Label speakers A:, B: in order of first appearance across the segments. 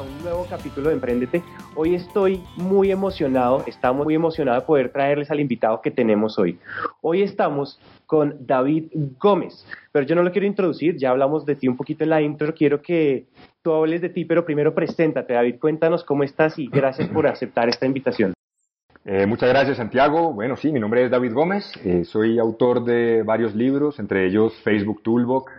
A: Un nuevo capítulo de Emprendete. Hoy estoy muy emocionado, estamos muy emocionados de poder traerles al invitado que tenemos hoy. Hoy estamos con David Gómez, pero yo no lo quiero introducir, ya hablamos de ti un poquito en la intro, quiero que tú hables de ti, pero primero preséntate, David, cuéntanos cómo estás y gracias por aceptar esta invitación.
B: Eh, muchas gracias, Santiago. Bueno, sí, mi nombre es David Gómez. Eh, soy autor de varios libros, entre ellos Facebook Toolbox,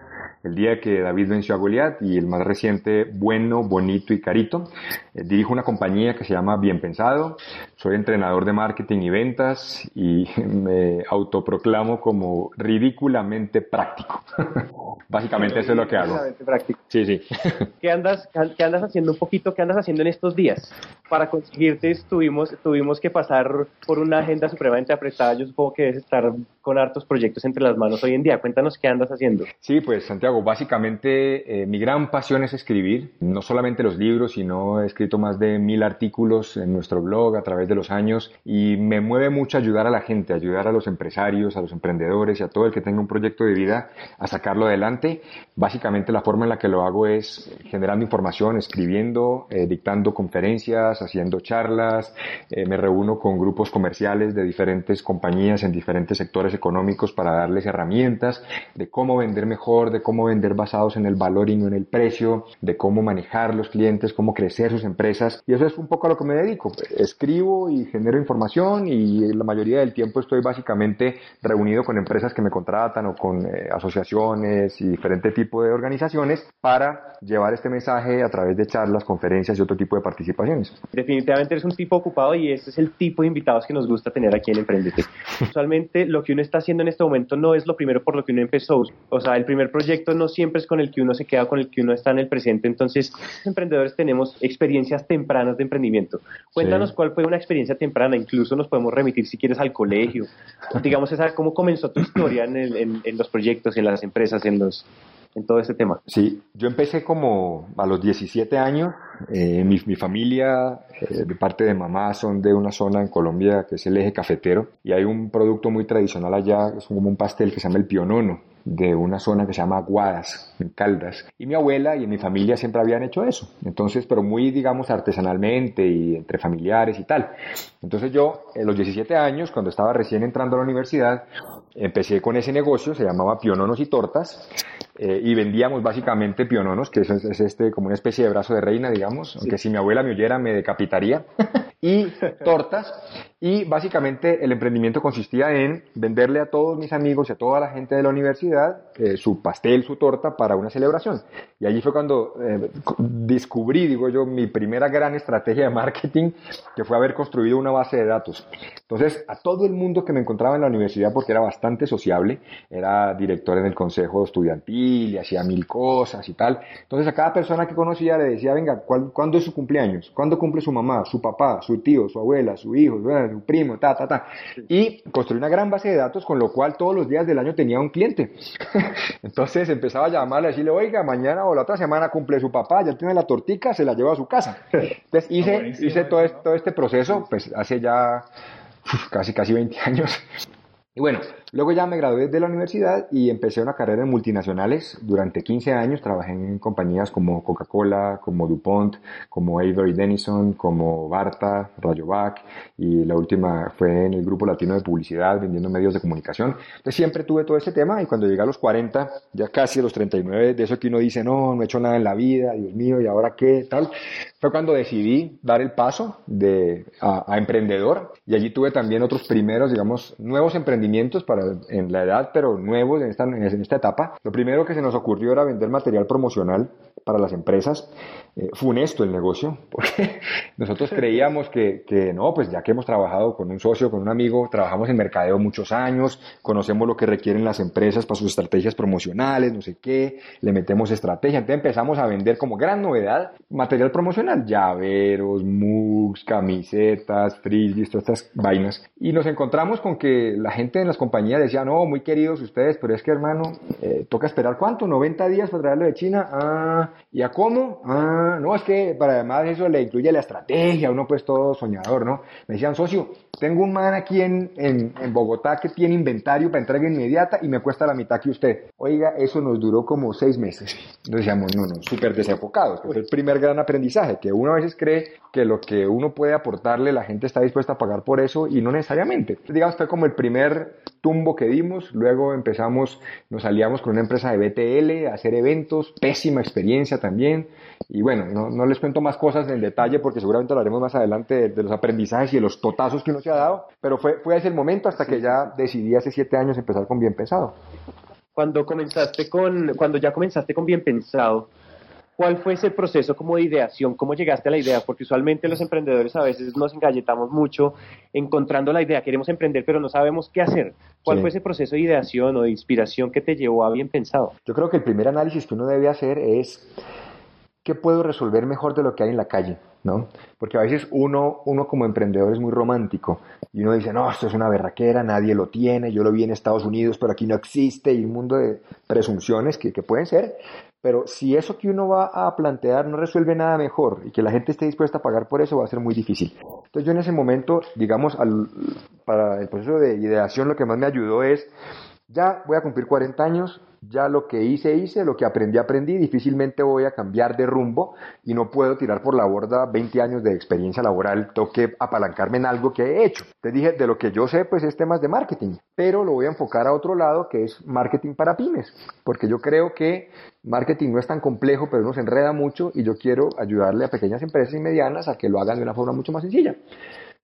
B: El día que David venció a Goliat y el más reciente Bueno, Bonito y Carito. Eh, dirijo una compañía que se llama Bien Pensado. Soy entrenador de marketing y ventas y me autoproclamo como ridículamente práctico. Básicamente eso es lo que hago.
A: Ridículamente práctico.
B: Sí, sí.
A: ¿Qué andas, ¿Qué andas haciendo un poquito? ¿Qué andas haciendo en estos días? Para conseguirte tuvimos, tuvimos que pasar por una agenda supremamente apretada. Yo supongo que debes estar con hartos proyectos entre las manos hoy en día. Cuéntanos qué andas haciendo.
B: Sí, pues Santiago, básicamente eh, mi gran pasión es escribir, no solamente los libros, sino he escrito más de mil artículos en nuestro blog a través de los años y me mueve mucho ayudar a la gente, ayudar a los empresarios, a los emprendedores y a todo el que tenga un proyecto de vida a sacarlo adelante. Básicamente la forma en la que lo hago es generando información, escribiendo, eh, dictando conferencias, haciendo charlas, eh, me reúno con grupos comerciales de diferentes compañías en diferentes sectores económicos para darles herramientas de cómo vender mejor, de cómo vender basados en el valor y no en el precio, de cómo manejar los clientes, cómo crecer sus empresas. Y eso es un poco a lo que me dedico. Escribo y genero información y la mayoría del tiempo estoy básicamente reunido con empresas que me contratan o con eh, asociaciones y diferente tipo de organizaciones para llevar este mensaje a través de charlas, conferencias y otro tipo de participaciones.
A: Definitivamente eres un tipo ocupado y este es el tipo de invitados que nos gusta tener aquí en Emprendete. Usualmente lo que uno está haciendo en este momento no es lo primero por lo que uno empezó. O sea, el primer proyecto no siempre es con el que uno se queda, con el que uno está en el presente. Entonces, los emprendedores tenemos experiencias tempranas de emprendimiento. Cuéntanos
B: Sí.
A: cuál fue una experiencia temprana. Incluso nos podemos remitir, si quieres, al colegio. Digamos, esa, cómo comenzó tu historia en, el- en- en los proyectos, en las empresas, en, los, en todo este tema.
B: Sí, yo empecé como a los 17 años. eh, mi, mi familia, eh, de parte de mamá, son de una zona en Colombia que es el eje cafetero. Y hay un producto muy tradicional allá, es como un pastel que se llama el pionono, de una zona que se llama Aguadas, en Caldas. Y mi abuela y mi familia siempre habían hecho eso. Entonces, pero muy, digamos, artesanalmente y entre familiares y tal. Entonces yo, en los 17 años, cuando estaba recién entrando a la universidad, empecé con ese negocio, se llamaba Piononos y Tortas, eh, y vendíamos básicamente piononos, que es, es este como una especie de brazo de reina, digamos, aunque si mi abuela me oyera me decapitaría, y tortas, y básicamente el emprendimiento consistía en venderle a todos mis amigos y a toda la gente de la universidad eh, su pastel, su torta para una celebración. Y allí fue cuando eh, descubrí, digo yo, mi primera gran estrategia de marketing, que fue haber construido una base de datos. Entonces, a todo el mundo que me encontraba en la universidad, porque era bastante sociable, era director en el consejo estudiantil y hacía mil cosas y tal. Entonces, a cada persona que conocía le decía, venga, ¿cuál- ¿cuándo es su cumpleaños? ¿Cuándo cumple su mamá, su papá, su tío, su abuela, su hijo, su primo, ta, ta, ta? Y construí una gran base de datos, con lo cual todos los días del año tenía un cliente. Entonces empezaba a llamarle, a decirle, oiga, mañana o la otra semana cumple su papá, ya tiene la tortica, se la lleva a su casa. Entonces hice, hice todo, este, todo este proceso, pues hace ya uf, casi, casi 20 años. Y bueno, luego ya me gradué de la universidad y empecé una carrera en multinacionales. Durante 15 años trabajé en compañías como Coca-Cola, como DuPont, como Avery Dennison, como Barta, Rayovac y la última fue en el grupo latino de publicidad vendiendo medios de comunicación. Entonces siempre tuve todo ese tema y cuando llegué a los 40, ya casi a los 39, de eso que uno dice, no, no he hecho nada en la vida, Dios mío, ¿y ahora qué? Tal. Fue cuando decidí dar el paso de, a, a emprendedor y allí tuve también otros primeros, digamos, nuevos emprendimientos para, en la edad, pero nuevos en esta, en esta etapa. Lo primero que se nos ocurrió era vender material promocional para las empresas. Eh, funesto el negocio, porque nosotros creíamos que, que no, pues ya que hemos trabajado con un socio, con un amigo, trabajamos en mercadeo muchos años, conocemos lo que requieren las empresas para sus estrategias promocionales, no sé qué, le metemos estrategia. Entonces empezamos a vender como gran novedad material promocional, llaveros, mugs, camisetas, frisbees, todas estas vainas. Y nos encontramos con que la gente en las compañías decía, no, muy queridos ustedes, pero es que hermano, eh, toca esperar cuánto, 90 días para traerlo de China. Ah, ¿y a cómo? Ah, no, es que para además eso le incluye la estrategia, uno pues todo soñador, ¿no? Me decían, socio, tengo un man aquí en, en, Bogotá que tiene inventario para entrega inmediata y me cuesta la mitad que usted. Oiga, eso nos duró como seis meses. Entonces decíamos, no, no, súper desenfocados. Es el primer gran aprendizaje, que uno a veces cree que lo que uno puede aportarle, la gente está dispuesta a pagar por eso y no necesariamente. Digamos, fue como el primer tumbo que dimos, luego empezamos, nos aliamos con una empresa de BTL a hacer eventos, pésima experiencia también, y bueno, no, no les cuento más cosas en detalle porque seguramente lo haremos más adelante de, de, los aprendizajes y de los totazos que uno se ha dado, pero fue, fue ese el momento hasta que ya decidí hace siete años empezar con Bien Pensado.
A: Cuando comenzaste con, cuando ya comenzaste con Bien Pensado, ¿Cuál fue ese proceso como de ideación? ¿Cómo llegaste a la idea? Porque usualmente los emprendedores a veces nos engalletamos mucho encontrando la idea, queremos emprender pero no sabemos qué hacer. ¿Cuál sí. fue ese proceso de ideación o de inspiración que te llevó a bien pensado?
B: Yo creo que el primer análisis que uno debe hacer es qué puedo resolver mejor de lo que hay en la calle, ¿no? Porque a veces uno, uno como emprendedor es muy romántico y uno dice, no, esto es una berraquera, nadie lo tiene, yo lo vi en Estados Unidos, pero aquí no existe y un mundo de presunciones que, que pueden ser, pero si eso que uno va a plantear no resuelve nada mejor y que la gente esté dispuesta a pagar por eso, va a ser muy difícil. Entonces yo en ese momento, digamos, al, para el proceso de ideación, lo que más me ayudó es, ya voy a cumplir 40 años, ya lo que hice, hice, lo que aprendí, aprendí, difícilmente voy a cambiar de rumbo y no puedo tirar por la borda 20 años de experiencia laboral, tengo que apalancarme en algo que he hecho. Te dije, de lo que yo sé, pues es temas de marketing, pero lo voy a enfocar a otro lado que es marketing para pymes, porque yo creo que marketing no es tan complejo, pero uno se enreda mucho y yo quiero ayudarle a pequeñas empresas y medianas a que lo hagan de una forma mucho más sencilla.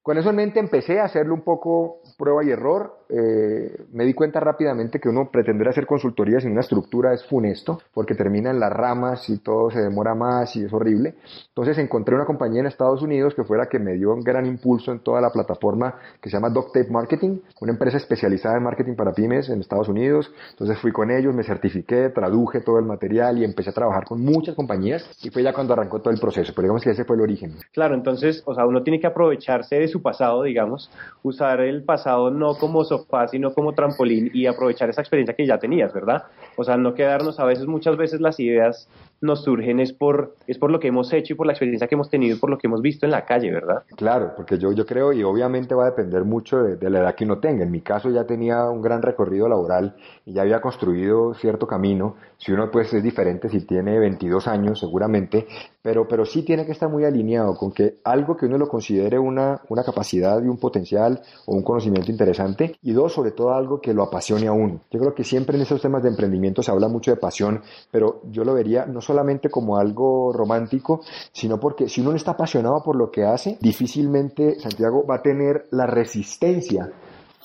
B: Con eso en mente empecé a hacerlo un poco prueba y error. Eh, me di cuenta rápidamente que uno pretender hacer consultorías en una estructura es funesto, porque termina en las ramas y todo se demora más y es horrible. Entonces encontré una compañía en Estados Unidos que fue la que me dio un gran impulso en toda la plataforma que se llama Tape Marketing, una empresa especializada en marketing para pymes en Estados Unidos. Entonces fui con ellos, me certifiqué, traduje todo el material y empecé a trabajar con muchas compañías y fue ya cuando arrancó todo el proceso. Pero digamos que ese fue el origen.
A: Claro, entonces, o sea, uno tiene que aprovecharse de su pasado, digamos, usar el pasado no como sofá, sino como trampolín y aprovechar esa experiencia que ya tenías, ¿verdad? O sea, no quedarnos a veces, muchas veces las ideas nos surgen es por, es por lo que hemos hecho y por la experiencia que hemos tenido y por lo que hemos visto en la calle, ¿verdad?
B: Claro, porque yo, yo creo y obviamente va a depender mucho de, la edad que uno tenga. En mi caso ya tenía un gran recorrido laboral y ya había construido cierto camino. Si uno pues es diferente, si tiene 22 años seguramente, pero, pero sí tiene que estar muy alineado con que algo que uno lo considere una, una capacidad y un potencial o un conocimiento interesante y dos, sobre todo algo que lo apasione a uno. Yo creo que siempre en esos temas de emprendimiento se habla mucho de pasión, pero yo lo vería no solamente como algo romántico, sino porque si uno no está apasionado por lo que hace, difícilmente Santiago va a tener la resistencia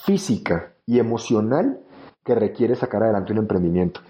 B: física y emocional que requiere sacar adelante un emprendimiento.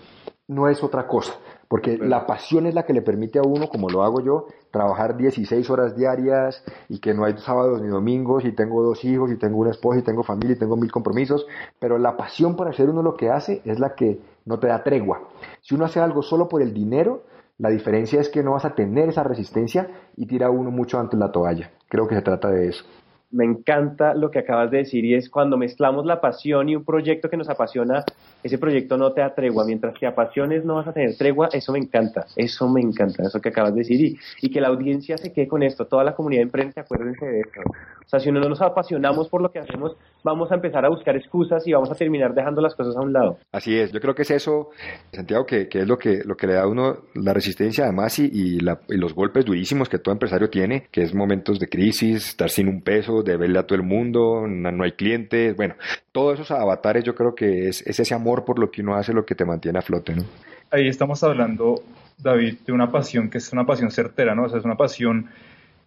B: No es otra cosa, porque la pasión es la que le permite a uno, como lo hago yo, trabajar 16 horas diarias y que no hay sábados ni domingos y tengo dos hijos y tengo una esposa y tengo familia y tengo mil compromisos, pero la pasión por hacer uno lo que hace es la que no te da tregua. Si uno hace algo solo por el dinero, la diferencia es que no vas a tener esa resistencia y tira uno mucho antes la toalla. Creo que se trata de eso.
A: Me encanta lo que acabas de decir y es cuando mezclamos la pasión y un proyecto que nos apasiona, ese proyecto no te da tregua. Mientras que apasiones no vas a tener tregua, eso me encanta, eso me encanta, eso que acabas de decir. Y, que la audiencia se quede con esto, toda la comunidad de emprende, acuérdense de esto. O sea, si no nos apasionamos por lo que hacemos, vamos a empezar a buscar excusas y vamos a terminar dejando las cosas a un lado.
B: Así es, yo creo que es eso, Santiago, que, que es lo que, lo que le da a uno la resistencia además y, y, la, y los golpes durísimos que todo empresario tiene, que es momentos de crisis, estar sin un peso, de verle a todo el mundo, no hay clientes, bueno, todos esos avatares yo creo que es, es ese amor por lo que uno hace lo que te mantiene a flote, ¿no?
C: Ahí estamos hablando, David, de una pasión que es una pasión certera, ¿no? O sea, es una pasión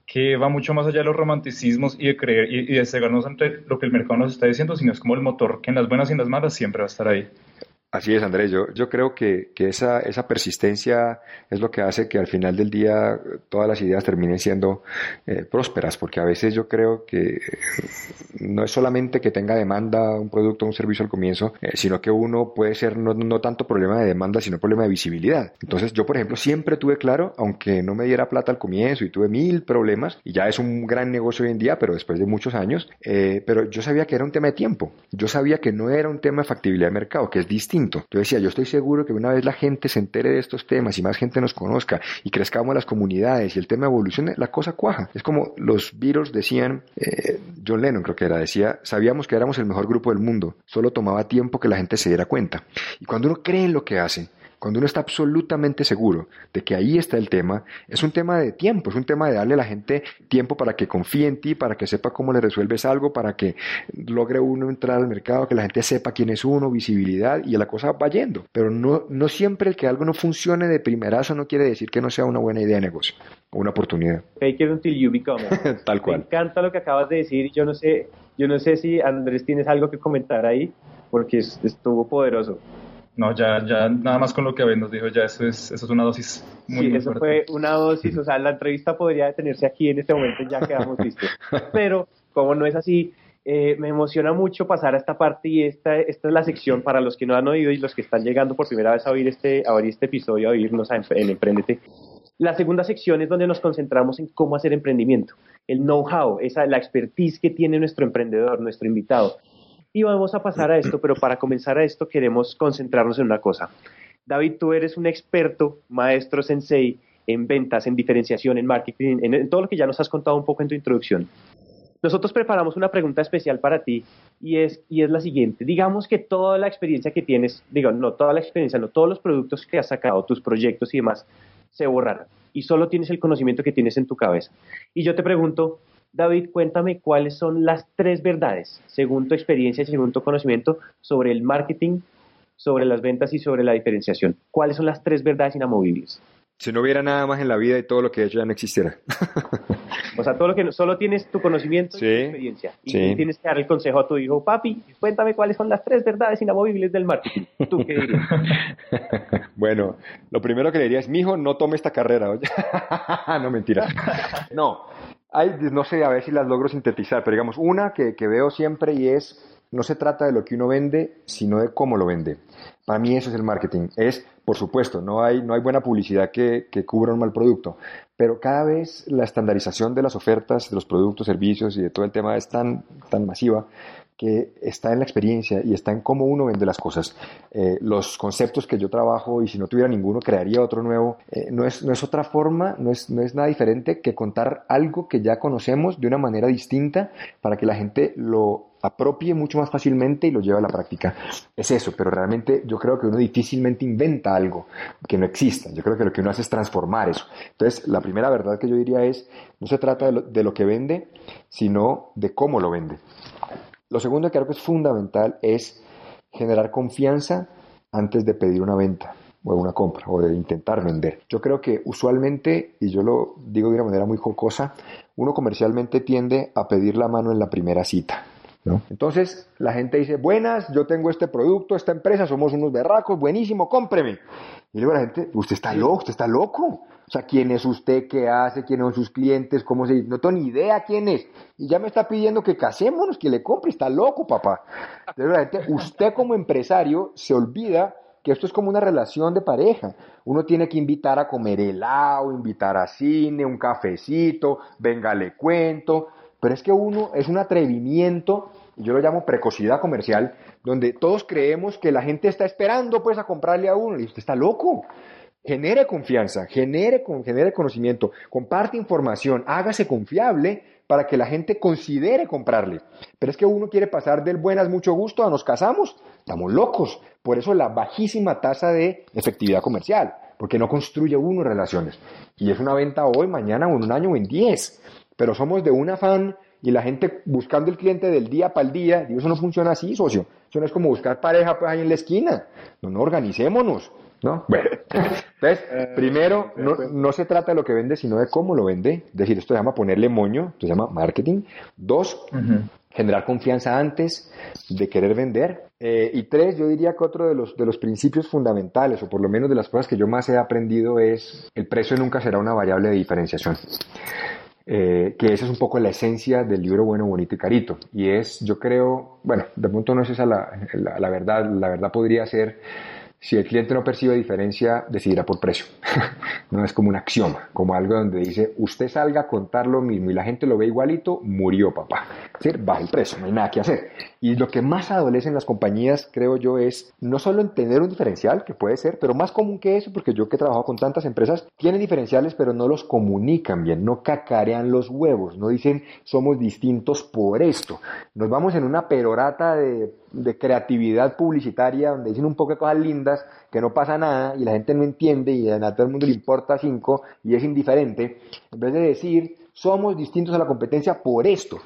C: que va mucho más allá de los romanticismos y de creer y, y de cegarnos entre lo que el mercado nos está diciendo, sino es como el motor que en las buenas y en las malas siempre va a estar ahí.
B: Así es, Andrés. Yo, yo creo que, que esa, esa persistencia es lo que hace que al final del día todas las ideas terminen siendo eh, prósperas, porque a veces yo creo que no es solamente que tenga demanda un producto o un servicio al comienzo, eh, sino que uno puede ser no, no tanto problema de demanda, sino problema de visibilidad. Entonces yo, por ejemplo, siempre tuve claro, aunque no me diera plata al comienzo y tuve mil problemas, y ya es un gran negocio hoy en día, pero después de muchos años, eh, pero yo sabía que era un tema de tiempo. Yo sabía que no era un tema de factibilidad de mercado, que es distinto Yo decía, yo estoy seguro que una vez la gente se entere de estos temas y más gente nos conozca y crezcamos las comunidades y el tema evolucione, la cosa cuaja. Es como los Beatles decían, eh, John Lennon creo que era, decía, sabíamos que éramos el mejor grupo del mundo, solo tomaba tiempo que la gente se diera cuenta. Y cuando uno cree en lo que hace, cuando uno está absolutamente seguro de que ahí está el tema, es un tema de tiempo, es un tema de darle a la gente tiempo para que confíe en ti, para que sepa cómo le resuelves algo, para que logre uno entrar al mercado, que la gente sepa quién es uno, visibilidad y la cosa va yendo. Pero no, no siempre el que algo no funcione de primerazo no quiere decir que no sea una buena idea de negocio o una oportunidad.
A: Fake it until you become
B: Tal cual.
A: Me encanta lo que acabas de decir yo no sé, yo no sé si Andrés tienes algo que comentar ahí porque estuvo poderoso.
C: No, ya, ya nada más con lo que nos dijo, ya eso es, eso es una dosis muy,
A: Sí, eso fue una dosis, o sea, la entrevista podría detenerse aquí en este momento, ya quedamos listos. Pero, como no es así, eh, me emociona mucho pasar a esta parte y esta, esta es la sección para los que no han oído y los que están llegando por primera vez a oír este, a oír este episodio, a oírnos en, en Emprendete. La segunda sección es donde nos concentramos en cómo hacer emprendimiento, el know-how, esa, la expertise que tiene nuestro emprendedor, nuestro invitado. Y vamos a pasar a esto, pero para comenzar a esto queremos concentrarnos en una cosa. David, tú eres un experto, maestro sensei en ventas, en diferenciación, en marketing, en, todo lo que ya nos has contado un poco en tu introducción. Nosotros preparamos una pregunta especial para ti y es, y es la siguiente. Digamos que toda la experiencia que tienes, digo, no toda la experiencia, no todos los productos que has sacado, tus proyectos y demás, se borraran y solo tienes el conocimiento que tienes en tu cabeza. Y yo te pregunto, David, cuéntame cuáles son las tres verdades, según tu experiencia y según tu conocimiento, sobre el marketing, sobre las ventas y sobre la diferenciación. ¿Cuáles son las tres verdades inamovibles?
B: Si no hubiera nada más en la vida y todo lo que he hecho ya no existiera.
A: o sea, todo lo que solo tienes tu conocimiento y tu experiencia. Y tienes que dar el consejo a tu hijo, papi, cuéntame cuáles son las tres verdades inamovibles del marketing. ¿Tú qué dirías?
B: bueno, lo primero que le diría es, mijo, no tome esta carrera. no, mentira. No, hay, no sé, a ver si las logro sintetizar, pero digamos, una que, que veo siempre y es, no se trata de lo que uno vende, sino de cómo lo vende. Para mí eso es el marketing. Es, por supuesto, no hay, no hay buena publicidad que, que, cubra un mal producto, pero cada vez la estandarización de las ofertas, de los productos, servicios y de todo el tema es tan, tan masiva que está en la experiencia y está en cómo uno vende las cosas. Eh, los conceptos que yo trabajo y si no tuviera ninguno crearía otro nuevo, eh, no, es, no es otra forma, no es, no es nada diferente que contar algo que ya conocemos de una manera distinta para que la gente lo apropie mucho más fácilmente y lo lleve a la práctica. Es eso, pero realmente yo creo que uno difícilmente inventa algo que no exista. Yo creo que lo que uno hace es transformar eso. Entonces, la primera verdad que yo diría es, no se trata de lo, de lo que vende, sino de cómo lo vende. Lo segundo que creo que es fundamental es generar confianza antes de pedir una venta o una compra o de intentar vender. Yo creo que usualmente, y yo lo digo de una manera muy jocosa, uno comercialmente tiende a pedir la mano en la primera cita. Entonces la gente dice, buenas, yo tengo este producto, esta empresa, somos unos berracos, buenísimo, cómpreme. Y luego la gente, usted está loco, usted está loco. O sea, ¿quién es usted? ¿Qué hace? ¿Quiénes son sus clientes? ¿Cómo se No tengo ni idea quién es. Y ya me está pidiendo que casémonos, que le compre. Está loco, papá. Entonces, usted como empresario se olvida que esto es como una relación de pareja. Uno tiene que invitar a comer helado, invitar a cine, un cafecito, venga, le cuento. Pero es que uno es un atrevimiento, yo lo llamo precocidad comercial, donde todos creemos que la gente está esperando pues a comprarle a uno. Y usted está loco genere confianza, genere, genere conocimiento, comparte información, hágase confiable para que la gente considere comprarle. Pero es que uno quiere pasar del buenas, mucho gusto a nos casamos, estamos locos. Por eso la bajísima tasa de efectividad comercial, porque no construye uno relaciones. Y es una venta hoy, mañana o en un año o en diez. Pero somos de un afán y la gente buscando el cliente del día para el día, digo, eso no funciona así, socio. Eso no es como buscar pareja pues ahí en la esquina. No, no, organicémonos. ¿no? Bueno, entonces, eh, primero, no, no, se trata de lo que vende, sino de cómo lo vende. Es decir, esto se llama ponerle moño, esto se llama marketing. Dos, generar confianza antes de querer vender. Eh, y tres, yo diría que otro de los, de los principios fundamentales, o por lo menos de las cosas que yo más he aprendido, es el precio nunca será una variable de diferenciación. Eh, que esa es un poco la esencia del libro Bueno, Bonito y Carito. Y es, yo creo, bueno, de pronto no es esa la, la, verdad, la verdad podría ser si el cliente no percibe diferencia, decidirá por precio. no es como un axioma, como algo donde dice, usted salga a contar lo mismo y la gente lo ve igualito, murió papá. decir, baja el precio, no hay nada que hacer. Y lo que más adolece en las compañías, creo yo, es no solo en tener un diferencial, que puede ser, pero más común que eso, porque yo que he trabajado con tantas empresas, tienen diferenciales, pero no los comunican bien, no cacarean los huevos, no dicen somos distintos por esto. Nos vamos en una perorata de creatividad publicitaria, donde dicen un poco de cosas lindas, que no pasa nada, y la gente no entiende, y a todo el mundo le importa cinco, y es indiferente, en vez de decir somos distintos a la competencia por esto.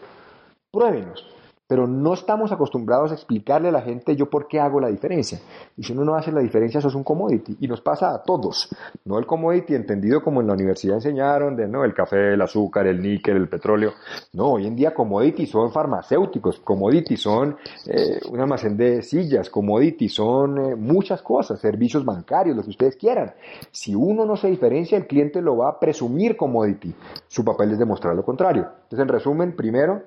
B: Pruébenos pero no estamos acostumbrados a explicarle a la gente yo por qué hago la diferencia. Y si uno no hace la diferencia, eso es un commodity. Y nos pasa a todos. No el commodity entendido como en la universidad enseñaron, de no el café, el azúcar, el níquel, el petróleo. No, hoy en día commodity son farmacéuticos, commodity son eh, un almacén de sillas, commodity son eh, muchas cosas, servicios bancarios, lo que ustedes quieran. Si uno no se diferencia, el cliente lo va a presumir commodity. Su papel es demostrar lo contrario. Entonces, en resumen, primero,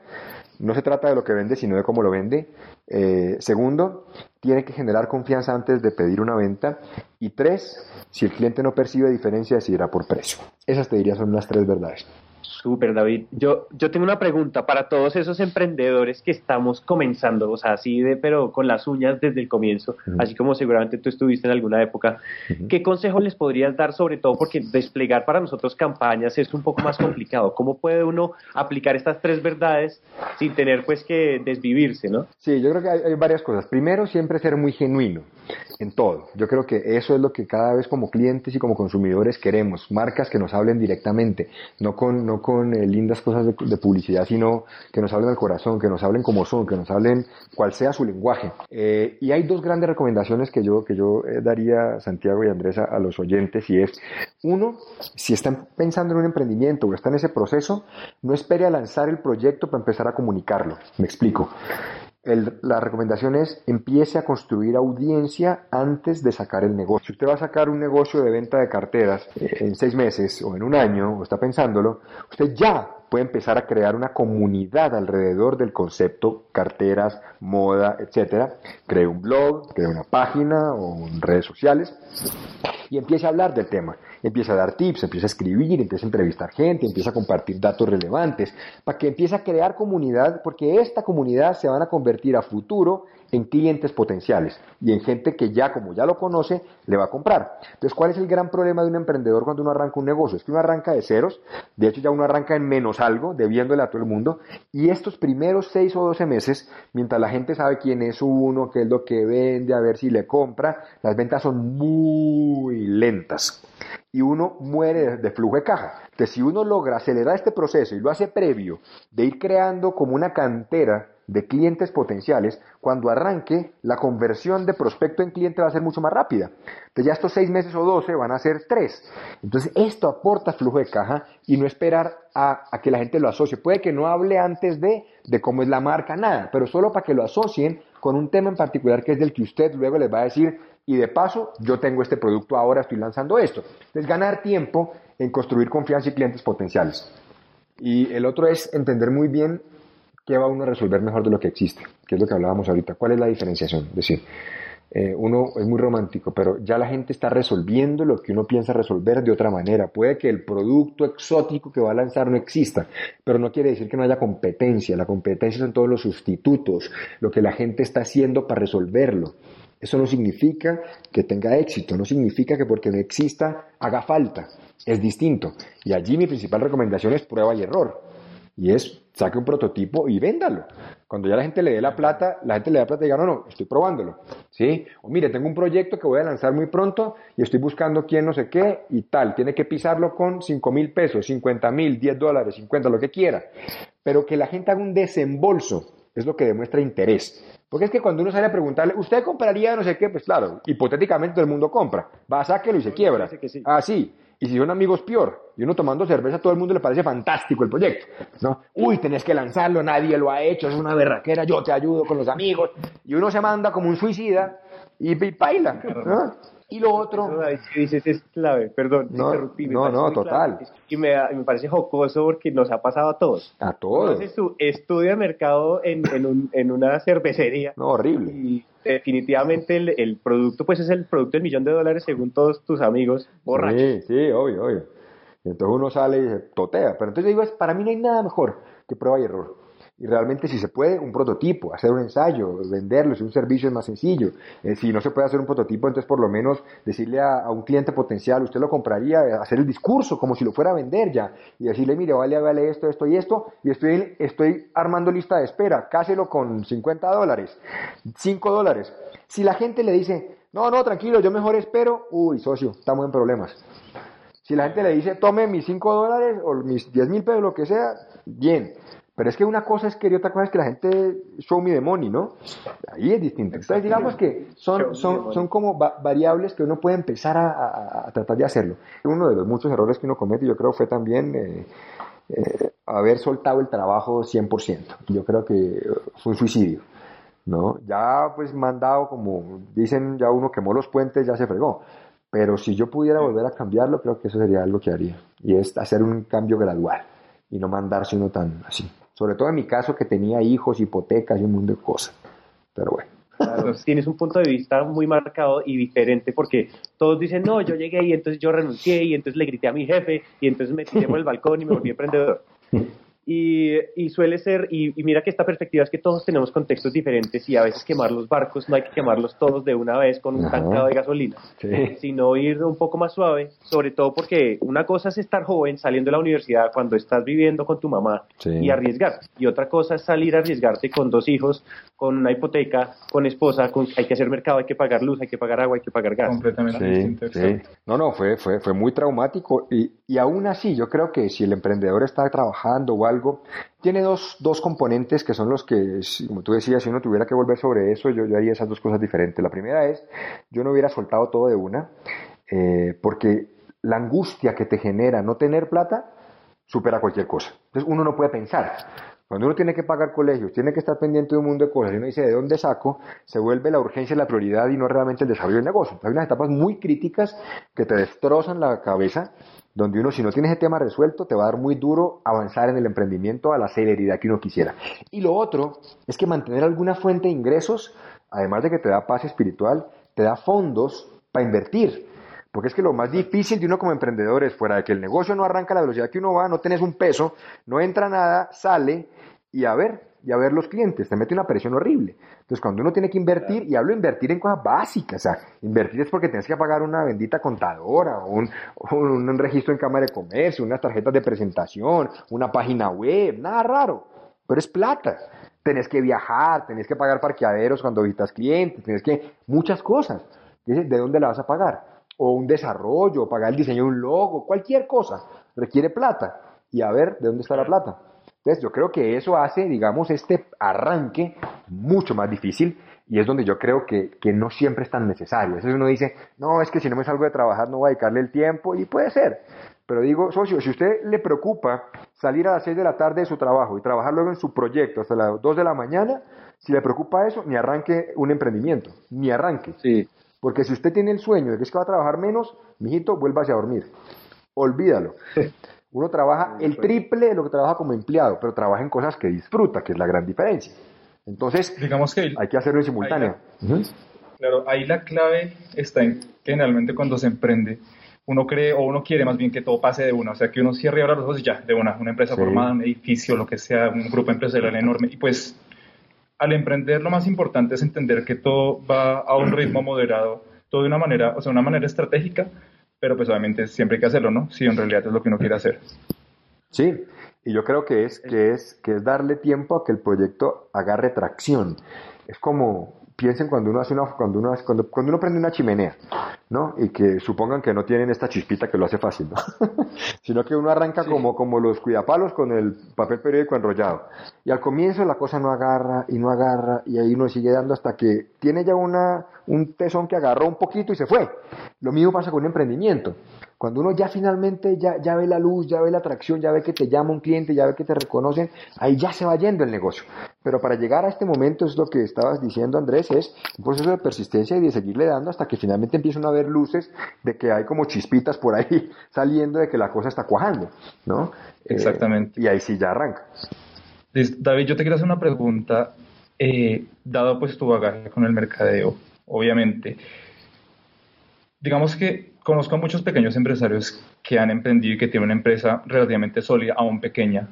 B: no se trata de lo que vende, sino de cómo lo vende. Eh, segundo, tiene que generar confianza antes de pedir una venta. Y tres, si el cliente no percibe diferencia, decidirá por precio. Esas te diría son las tres verdades.
A: Súper, David. Yo, yo tengo una pregunta para todos esos emprendedores que estamos comenzando, o sea, así de, pero con las uñas desde el comienzo, así como seguramente tú estuviste en alguna época. ¿Qué consejo les podrías dar, sobre todo porque desplegar para nosotros campañas es un poco más complicado? ¿Cómo puede uno aplicar estas tres verdades sin tener pues que desvivirse, no?
B: Sí, yo creo que hay, hay varias cosas. Primero, siempre ser muy genuino en todo. Yo creo que eso es lo que cada vez como clientes y como consumidores queremos, marcas que nos hablen directamente, no con, no con eh, lindas cosas de, publicidad, sino que nos hablen al corazón, que nos hablen como son, que nos hablen cual sea su lenguaje. Eh, y hay dos grandes recomendaciones que yo, que yo eh, daría, Santiago y Andrés, a, los oyentes, y es, uno, si están pensando en un emprendimiento o están en ese proceso, no espere a lanzar el proyecto para empezar a comunicarlo. Me explico la recomendación es empiece a construir audiencia antes de sacar el negocio. Si usted va a sacar un negocio de venta de carteras eh, en seis meses o en un año o está pensándolo, usted ya puede empezar a crear una comunidad alrededor del concepto carteras, moda, etcétera. Cree un blog, cree una página o redes sociales y empiece a hablar del tema empieza a dar tips, empieza a escribir, empieza a entrevistar gente, empieza a compartir datos relevantes, para que empiece a crear comunidad, porque esta comunidad se van a convertir a futuro en clientes potenciales y en gente que ya, como ya lo conoce, le va a comprar. Entonces, ¿cuál es el gran problema de un emprendedor cuando uno arranca un negocio? Es que uno arranca de ceros, de hecho ya uno arranca en menos algo, debiéndole a todo el mundo, y estos primeros seis o doce meses, mientras la gente sabe quién es uno, qué es lo que vende, a ver si le compra, las ventas son muy lentas y uno muere de flujo de caja. Entonces, si uno logra acelerar este proceso y lo hace previo de ir creando como una cantera de clientes potenciales, cuando arranque, la conversión de prospecto en cliente va a ser mucho más rápida. Entonces ya estos seis meses o doce van a ser tres. Entonces esto aporta flujo de caja y no esperar a, que la gente lo asocie. Puede que no hable antes de, de cómo es la marca, nada, pero solo para que lo asocien con un tema en particular que es del que usted luego les va a decir, y de paso, yo tengo este producto ahora, estoy lanzando esto. Entonces, ganar tiempo en construir confianza y clientes potenciales. Y el otro es entender muy bien qué va uno a resolver mejor de lo que existe, que es lo que hablábamos ahorita. ¿Cuál es la diferenciación? Es decir, eh, uno es muy romántico, pero ya la gente está resolviendo lo que uno piensa resolver de otra manera. Puede que el producto exótico que va a lanzar no exista, pero no quiere decir que no haya competencia. La competencia son todos los sustitutos, lo que la gente está haciendo para resolverlo. Eso no significa que tenga éxito, no significa que porque no exista haga falta. Es distinto. Y allí mi principal recomendación es prueba y error. Y es, saque un prototipo y véndalo. Cuando ya la gente le dé la plata, la gente le da plata y diga, no, no, estoy probándolo. ¿Sí? O mire, tengo un proyecto que voy a lanzar muy pronto y estoy buscando quién no sé qué y tal. Tiene que pisarlo con 5 mil pesos, 50 mil, 10 dólares, 50, lo que quiera. Pero que la gente haga un desembolso es lo que demuestra interés. Porque es que cuando uno sale a preguntarle, ¿usted compraría no sé qué? Pues claro, hipotéticamente todo el mundo compra. Va, sáquelo y se quiebra. Ah, sí. Y si son amigos, peor. Y uno tomando cerveza, a todo el mundo le parece fantástico el proyecto. ¿no? Uy, tenés que lanzarlo, nadie lo ha hecho, es una berraquera, yo te ayudo con los amigos. Y uno se manda como un suicida y, y baila. ¿no? Y lo otro.
A: dices es clave, perdón.
B: No, no, no, total.
A: Y me, me, parece jocoso porque nos ha pasado a todos.
B: A todos.
A: Entonces tú estudia mercado en, en, un, en una cervecería.
B: No, horrible.
A: Y definitivamente el, el, producto, pues es el producto del millón de dólares según todos tus amigos borrachos.
B: Sí, sí, obvio, obvio. Y entonces uno sale y se totea. Pero entonces yo digo, para mí no hay nada mejor que prueba y error. Y realmente si se puede, un prototipo, hacer un ensayo, venderlo, si un servicio es más sencillo. Eh, si no se puede hacer un prototipo, entonces por lo menos decirle a, un cliente potencial, usted lo compraría, eh, hacer el discurso como si lo fuera a vender ya, y decirle, mire, vale, vale esto, esto y esto, y estoy, estoy armando lista de espera, cáselo con 50 dólares, 5 dólares. Si la gente le dice, no, no, tranquilo, yo mejor espero, uy, socio, estamos en problemas. Si la gente le dice, tome mis 5 dólares o mis 10 mil pesos, lo que sea, bien. Pero es que una cosa es que y otra cosa es que la gente show me the money, ¿no? Ahí es distinto. Entonces, digamos que son, son, son como variables que uno puede empezar a, tratar de hacerlo. Uno de los muchos errores que uno comete, yo creo, fue también eh, eh, haber soltado el trabajo 100%. Yo creo que fue un suicidio. ¿no? Ya pues mandado, como dicen, ya uno quemó los puentes, ya se fregó. Pero si yo pudiera volver a cambiarlo, creo que eso sería algo que haría. Y es hacer un cambio gradual y no mandarse uno tan así. Sobre todo en mi caso que tenía hijos, hipotecas y un mundo de cosas. Pero bueno.
A: tienes un punto de vista muy marcado y diferente porque todos dicen, no, yo llegué y entonces yo renuncié y entonces le grité a mi jefe y entonces me tiré por el balcón y me volví emprendedor. Y, suele ser, y, mira que esta perspectiva es que todos tenemos contextos diferentes y a veces quemar los barcos no hay que quemarlos todos de una vez con un tancado de gasolina, sino ir un poco más suave, sobre todo porque una cosa es estar joven saliendo de la universidad cuando estás viviendo con tu mamá y arriesgar, y otra cosa es salir a arriesgarte con dos hijos, con una hipoteca, con esposa, con, hay que hacer mercado, hay que pagar luz, hay que pagar agua, hay que pagar gas.
C: Completamente distinto.
B: No, no, fue, fue, fue muy traumático y, y aún así yo creo que si el emprendedor está trabajando o algo, tiene dos, dos, componentes que son los que, como tú decías, si uno tuviera que volver sobre eso, yo, haría esas dos cosas diferentes. La primera es, yo no hubiera soltado todo de una, eh, porque la angustia que te genera no tener plata supera cualquier cosa. Entonces uno no puede pensar. Cuando uno tiene que pagar colegios, tiene que estar pendiente de un mundo de cosas y uno dice de dónde saco, se vuelve la urgencia la prioridad y no realmente el desarrollo del negocio. Hay unas etapas muy críticas que te destrozan la cabeza donde uno si no tiene ese tema resuelto te va a dar muy duro avanzar en el emprendimiento a la celeridad que uno quisiera. Y lo otro es que mantener alguna fuente de ingresos, además de que te da paz espiritual, te da fondos para invertir. Porque es que lo más difícil de uno como emprendedor es fuera de que el negocio no arranca a la velocidad que uno va, no tenés un peso, no entra nada, sale y a ver, y a ver los clientes, te mete una presión horrible. Entonces, cuando uno tiene que invertir, y hablo de invertir en cosas básicas, o sea, invertir es porque tienes que pagar una bendita contadora, o un, un, registro en Cámara de Comercio, unas tarjetas de presentación, una página web, nada raro, pero es plata. Tenés que viajar, tenés que pagar parqueaderos cuando visitas clientes, tenés que, muchas cosas. ¿De dónde la vas a pagar? O un desarrollo, pagar el diseño de un logo, cualquier cosa, requiere plata. Y a ver, ¿de dónde está la plata? Entonces yo creo que eso hace, digamos, este arranque mucho más difícil y es donde yo creo que, que no siempre es tan necesario. Entonces uno dice, no, es que si no me salgo de trabajar no voy a dedicarle el tiempo y puede ser. Pero digo, socio, si usted le preocupa salir a las 6 de la tarde de su trabajo y trabajar luego en su proyecto hasta las 2 de la mañana, si le preocupa eso, ni arranque un emprendimiento, ni arranque.
A: Sí.
B: Porque si usted tiene el sueño de que es que va a trabajar menos, mijito, vuélvase a dormir. Olvídalo. Uno trabaja el triple de lo que trabaja como empleado, pero trabaja en cosas que disfruta, que es la gran diferencia. Entonces,
C: digamos que
B: hay que hacerlo en simultáneo.
C: Claro, ahí la clave está en que generalmente cuando se emprende, uno cree o uno quiere más bien que todo pase de una, o sea, que uno cierre ahora los ojos y ya, de una, una empresa formada, un edificio, lo que sea, un grupo empresarial enorme. Y pues, al emprender lo más importante es entender que todo va a un ritmo moderado, todo de una manera, o sea, una manera estratégica, pero pues obviamente siempre hay que hacerlo, ¿no? Si en realidad es lo que uno quiere hacer.
B: Sí, y yo creo que es, que es, que es darle tiempo a que el proyecto agarre tracción. Es como, piensen cuando uno hace una, cuando uno, cuando, cuando uno prende una chimenea, ¿no? Y que supongan que no tienen esta chispita que lo hace fácil, ¿no? Sino que uno arranca como, como los cuidapalos con el papel periódico enrollado. Y al comienzo la cosa no agarra y no agarra y ahí uno sigue dando hasta que tiene ya una, un tesón que agarró un poquito y se fue. Lo mismo pasa con un emprendimiento. Cuando uno ya finalmente ya, ya ve la luz, ya ve la atracción, ya ve que te llama un cliente, ya ve que te reconocen, ahí ya se va yendo el negocio. Pero para llegar a este momento, es lo que estabas diciendo Andrés, es un proceso de persistencia y de seguirle dando hasta que finalmente empiezan a ver luces de que hay como chispitas por ahí saliendo de que la cosa está cuajando, ¿no?
C: Eh, Exactamente.
B: y ahí sí ya arranca.
C: David, yo te quiero hacer una pregunta, eh, dado pues tu bagaje con el mercadeo, obviamente. Digamos que conozco a muchos pequeños empresarios que han emprendido y que tienen una empresa relativamente sólida, aún pequeña,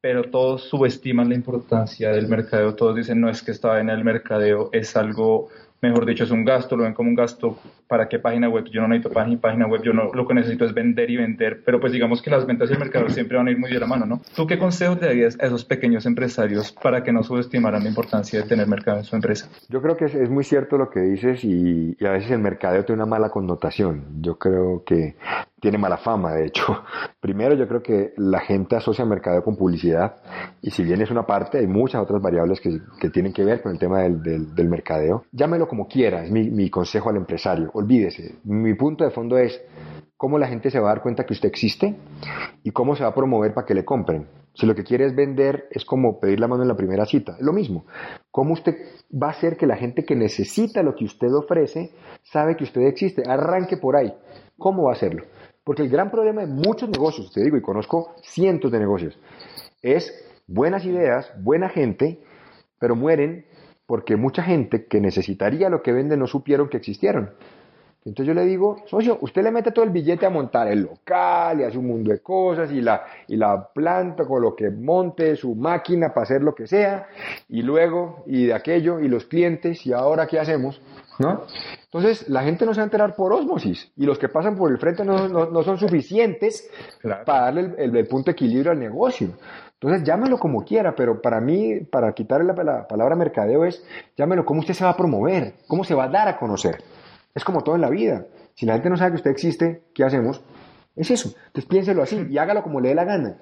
C: pero todos subestiman la importancia del mercadeo, todos dicen, no es que estaba en el mercadeo, es algo mejor dicho, es un gasto, lo ven como un gasto. ¿Para qué página web? Yo no necesito página, página web, yo no, lo que necesito es vender y vender, pero pues digamos que las ventas y el mercado siempre van a ir muy de la mano, ¿no? ¿Tú qué consejos le darías a esos pequeños empresarios para que no subestimaran la importancia de tener mercado en su empresa?
B: Yo creo que es, muy cierto lo que dices y, y a veces el mercadeo tiene una mala connotación. Yo creo que tiene mala fama, de hecho. Primero, yo creo que la gente asocia mercadeo con publicidad y si bien es una parte, hay muchas otras variables que, tienen que ver con el tema del, del, mercadeo. Llámelo como quiera, es mi, consejo al empresario. Olvídese, mi punto de fondo es cómo la gente se va a dar cuenta que usted existe y cómo se va a promover para que le compren. Si lo que quiere es vender, es como pedir la mano en la primera cita. Lo mismo. ¿Cómo usted va a hacer que la gente que necesita lo que usted ofrece sabe que usted existe? Arranque por ahí. ¿Cómo va a hacerlo? Porque el gran problema de muchos negocios, te digo, y conozco cientos de negocios, es buenas ideas, buena gente, pero mueren porque mucha gente que necesitaría lo que vende no supieron que existieron. Entonces yo le digo, socio, usted le mete todo el billete a montar el local y hace un mundo de cosas y la, y la planta con lo que monte su máquina para hacer lo que sea y luego y de aquello y los clientes y ahora qué hacemos, ¿no? Entonces la gente no se va a enterar por osmosis y los que pasan por el frente no, no, son suficientes para darle el, punto de equilibrio al negocio. Entonces llámelo como quiera, pero para mí, para quitarle la, la palabra mercadeo es, llámelo cómo usted se va a promover, cómo se va a dar a conocer. Es como todo en la vida. Si la gente no sabe que usted existe, ¿qué hacemos? Es eso. Entonces piénselo así y hágalo como le dé la gana.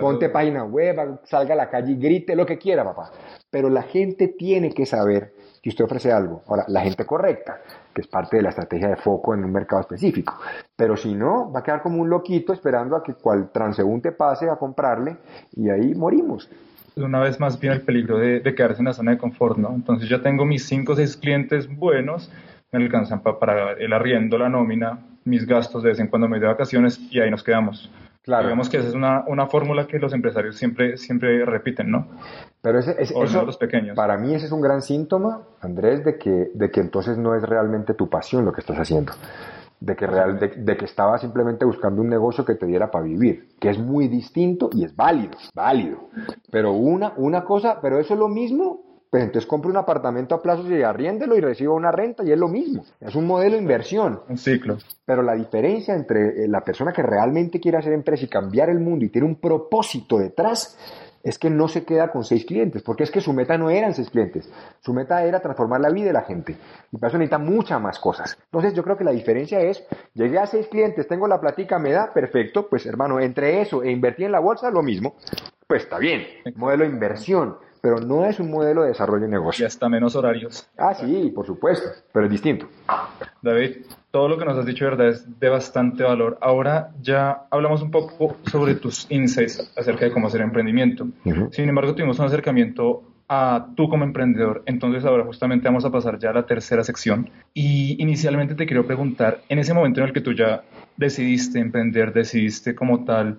B: Ponte página web, salga a la calle y grite lo que quiera, papá. Pero la gente tiene que saber que usted ofrece algo. Ahora, la gente correcta, que es parte de la estrategia de foco en un mercado específico. Pero si no, va a quedar como un loquito esperando a que cual transeúnte pase a comprarle y ahí morimos
C: una vez más viene el peligro de, quedarse en la zona de confort, ¿no? Entonces ya tengo mis 5 o 6 clientes buenos, me alcanzan para el arriendo, la nómina, mis gastos de vez en cuando me doy de vacaciones y ahí nos quedamos. Claro. Digamos que esa es una, una fórmula que los empresarios siempre, siempre repiten, ¿no?
B: Pero ese, es eso, los pequeños. para mí ese es un gran síntoma, Andrés, de que, de que entonces no es realmente tu pasión lo que estás haciendo. De que, real, de, de que estabas simplemente buscando un negocio que te diera para vivir, que es muy distinto y es válido, válido. Pero una, una cosa, pero eso es lo mismo pues entonces compre un apartamento a plazos y arriéndelo y reciba una renta y es lo mismo. Es un modelo de inversión.
C: Un ciclo.
B: Pero la diferencia entre eh, la persona que realmente quiere hacer empresa y cambiar el mundo y tiene un propósito detrás es que no se queda con seis clientes, porque es que su meta no eran seis clientes, su meta era transformar la vida de la gente y para eso necesita muchas más cosas. Entonces yo creo que la diferencia es, llegué a seis clientes, tengo la platica, me da, perfecto, pues hermano, entre eso e invertir en la bolsa, lo mismo, pues está bien, modelo de inversión pero no es un modelo de desarrollo de negocio.
C: Y hasta menos horarios.
B: Ah, sí, por supuesto, pero es distinto.
C: David, todo lo que nos has dicho, verdad, es de bastante valor. Ahora ya hablamos un poco sobre tus insights acerca de cómo hacer emprendimiento. Sin embargo, tuvimos un acercamiento a tú como emprendedor. Entonces ahora justamente vamos a pasar ya a la tercera sección. Y inicialmente te quiero preguntar, en ese momento en el que tú ya decidiste emprender, decidiste como tal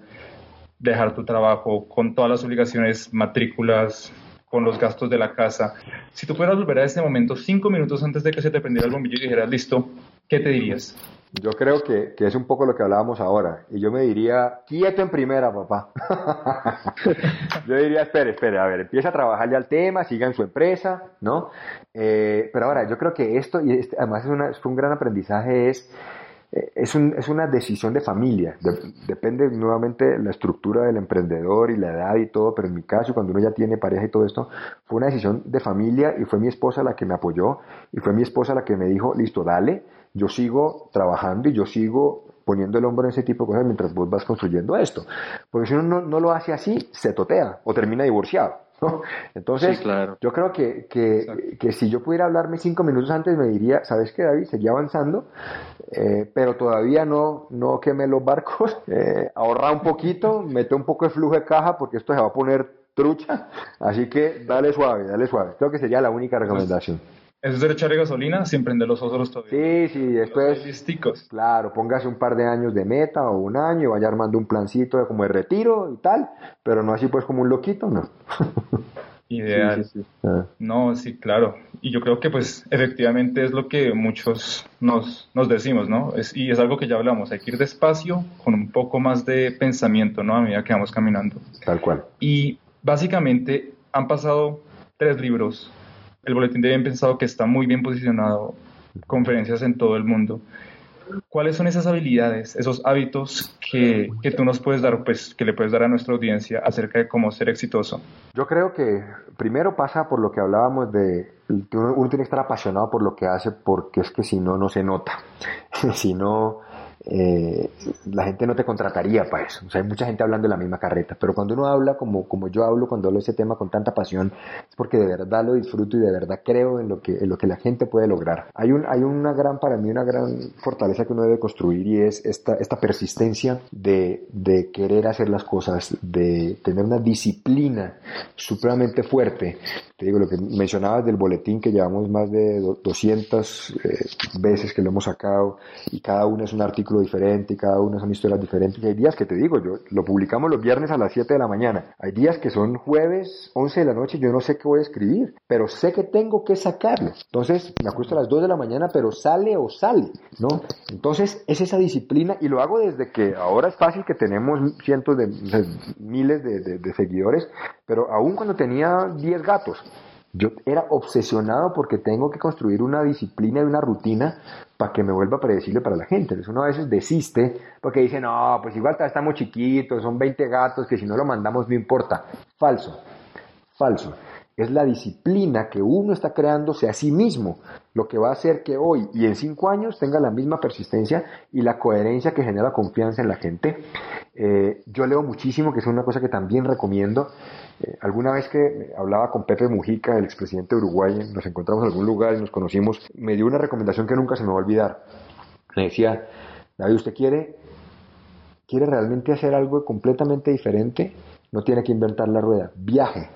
C: dejar tu trabajo con todas las obligaciones, matrículas, con los gastos de la casa. Si tú pudieras volver a ese momento cinco minutos antes de que se te prendiera el bombillo y dijeras, listo, ¿qué te dirías?
B: Yo creo que, es un poco lo que hablábamos ahora. Y yo me diría, quieto en primera, papá. yo diría, espere, espere, a ver, empieza a trabajar ya el tema, siga en su empresa, ¿no? Eh, pero ahora, yo creo que esto, y este, además es, una, es un gran aprendizaje, es es, un, es, una decisión de familia. depende nuevamente la estructura del emprendedor y la edad y todo, pero en mi caso, cuando uno ya tiene pareja y todo esto, fue una decisión de familia y fue mi esposa la que me apoyó y fue mi esposa la que me dijo, listo, dale, yo sigo trabajando y yo sigo poniendo el hombro en ese tipo de cosas mientras vos vas construyendo esto. Porque si uno no, no lo hace así, se totea o termina divorciado. Entonces, yo creo que, que, si yo pudiera hablarme cinco minutos antes, me diría, ¿sabes qué, David? Seguía avanzando, eh, pero todavía no, no quemé los barcos, eh, ahorra un poquito, mete un poco de flujo de caja, porque esto se va a poner trucha, así que dale suave, dale suave. Creo que sería la única recomendación.
C: Eso es de echarle gasolina sin prender los ojos todavía.
B: Sí, sí, después. Claro, póngase un par de años de meta o un año y vaya armando un plancito de como de retiro y tal, pero no así pues como un loquito, no.
C: Ideal. Ah. No, sí, claro. Y yo creo que pues efectivamente es lo que muchos nos, nos decimos, ¿no? Es, y es algo que ya hablamos, hay que ir despacio con un poco más de pensamiento, ¿no? A medida que vamos caminando.
B: Tal cual.
C: Y básicamente han pasado tres libros. El boletín de bien pensado que está muy bien posicionado, conferencias en todo el mundo. ¿Cuáles son esas habilidades, esos hábitos que, que, tú nos puedes dar, pues, que le puedes dar a nuestra audiencia acerca de cómo ser exitoso?
B: Yo creo que primero pasa por lo que hablábamos de uno, uno tiene que estar apasionado por lo que hace, porque es que si no, no se nota. si no, eh, la gente no te contrataría para eso. O sea, hay mucha gente hablando de la misma carreta, pero cuando uno habla como, como yo hablo, cuando hablo de ese tema con tanta pasión, es porque de verdad lo disfruto y de verdad creo en lo que, en lo que la gente puede lograr. Hay, un, hay una gran, para mí, una gran fortaleza que uno debe construir y es esta, esta persistencia de, de querer hacer las cosas, de tener una disciplina supremamente fuerte. Te digo, lo que mencionabas del boletín que llevamos más de 200 eh, veces que lo hemos sacado y cada uno es un artículo diferente y cada una son historias diferentes. Y hay días que te digo, yo lo publicamos los viernes a las 7 de la mañana. Hay días que son jueves, 11 de la noche, yo no sé qué voy a escribir, pero sé que tengo que sacarlo. Entonces me acuesto a las 2 de la mañana, pero sale o sale, ¿no? Entonces es esa disciplina y lo hago desde que ahora es fácil que tenemos cientos de, miles de, de seguidores, pero aún cuando tenía 10 gatos, yo era obsesionado porque tengo que construir una disciplina y una rutina para que me vuelva predecible para la gente. Entonces uno a veces desiste porque dice, no, pues igual estamos chiquitos, son 20 gatos que si no lo mandamos no importa. Falso, falso. Es la disciplina que uno está creándose a sí mismo lo que va a hacer que hoy y en cinco años tenga la misma persistencia y la coherencia que genera confianza en la gente. Eh, yo leo muchísimo, que es una cosa que también recomiendo. Eh, alguna vez que hablaba con Pepe Mujica, el expresidente de Uruguay, nos encontramos en algún lugar y nos conocimos, me dio una recomendación que nunca se me va a olvidar. Me decía, David, ¿usted quiere, quiere realmente hacer algo completamente diferente? No tiene que inventar la rueda. Viaje.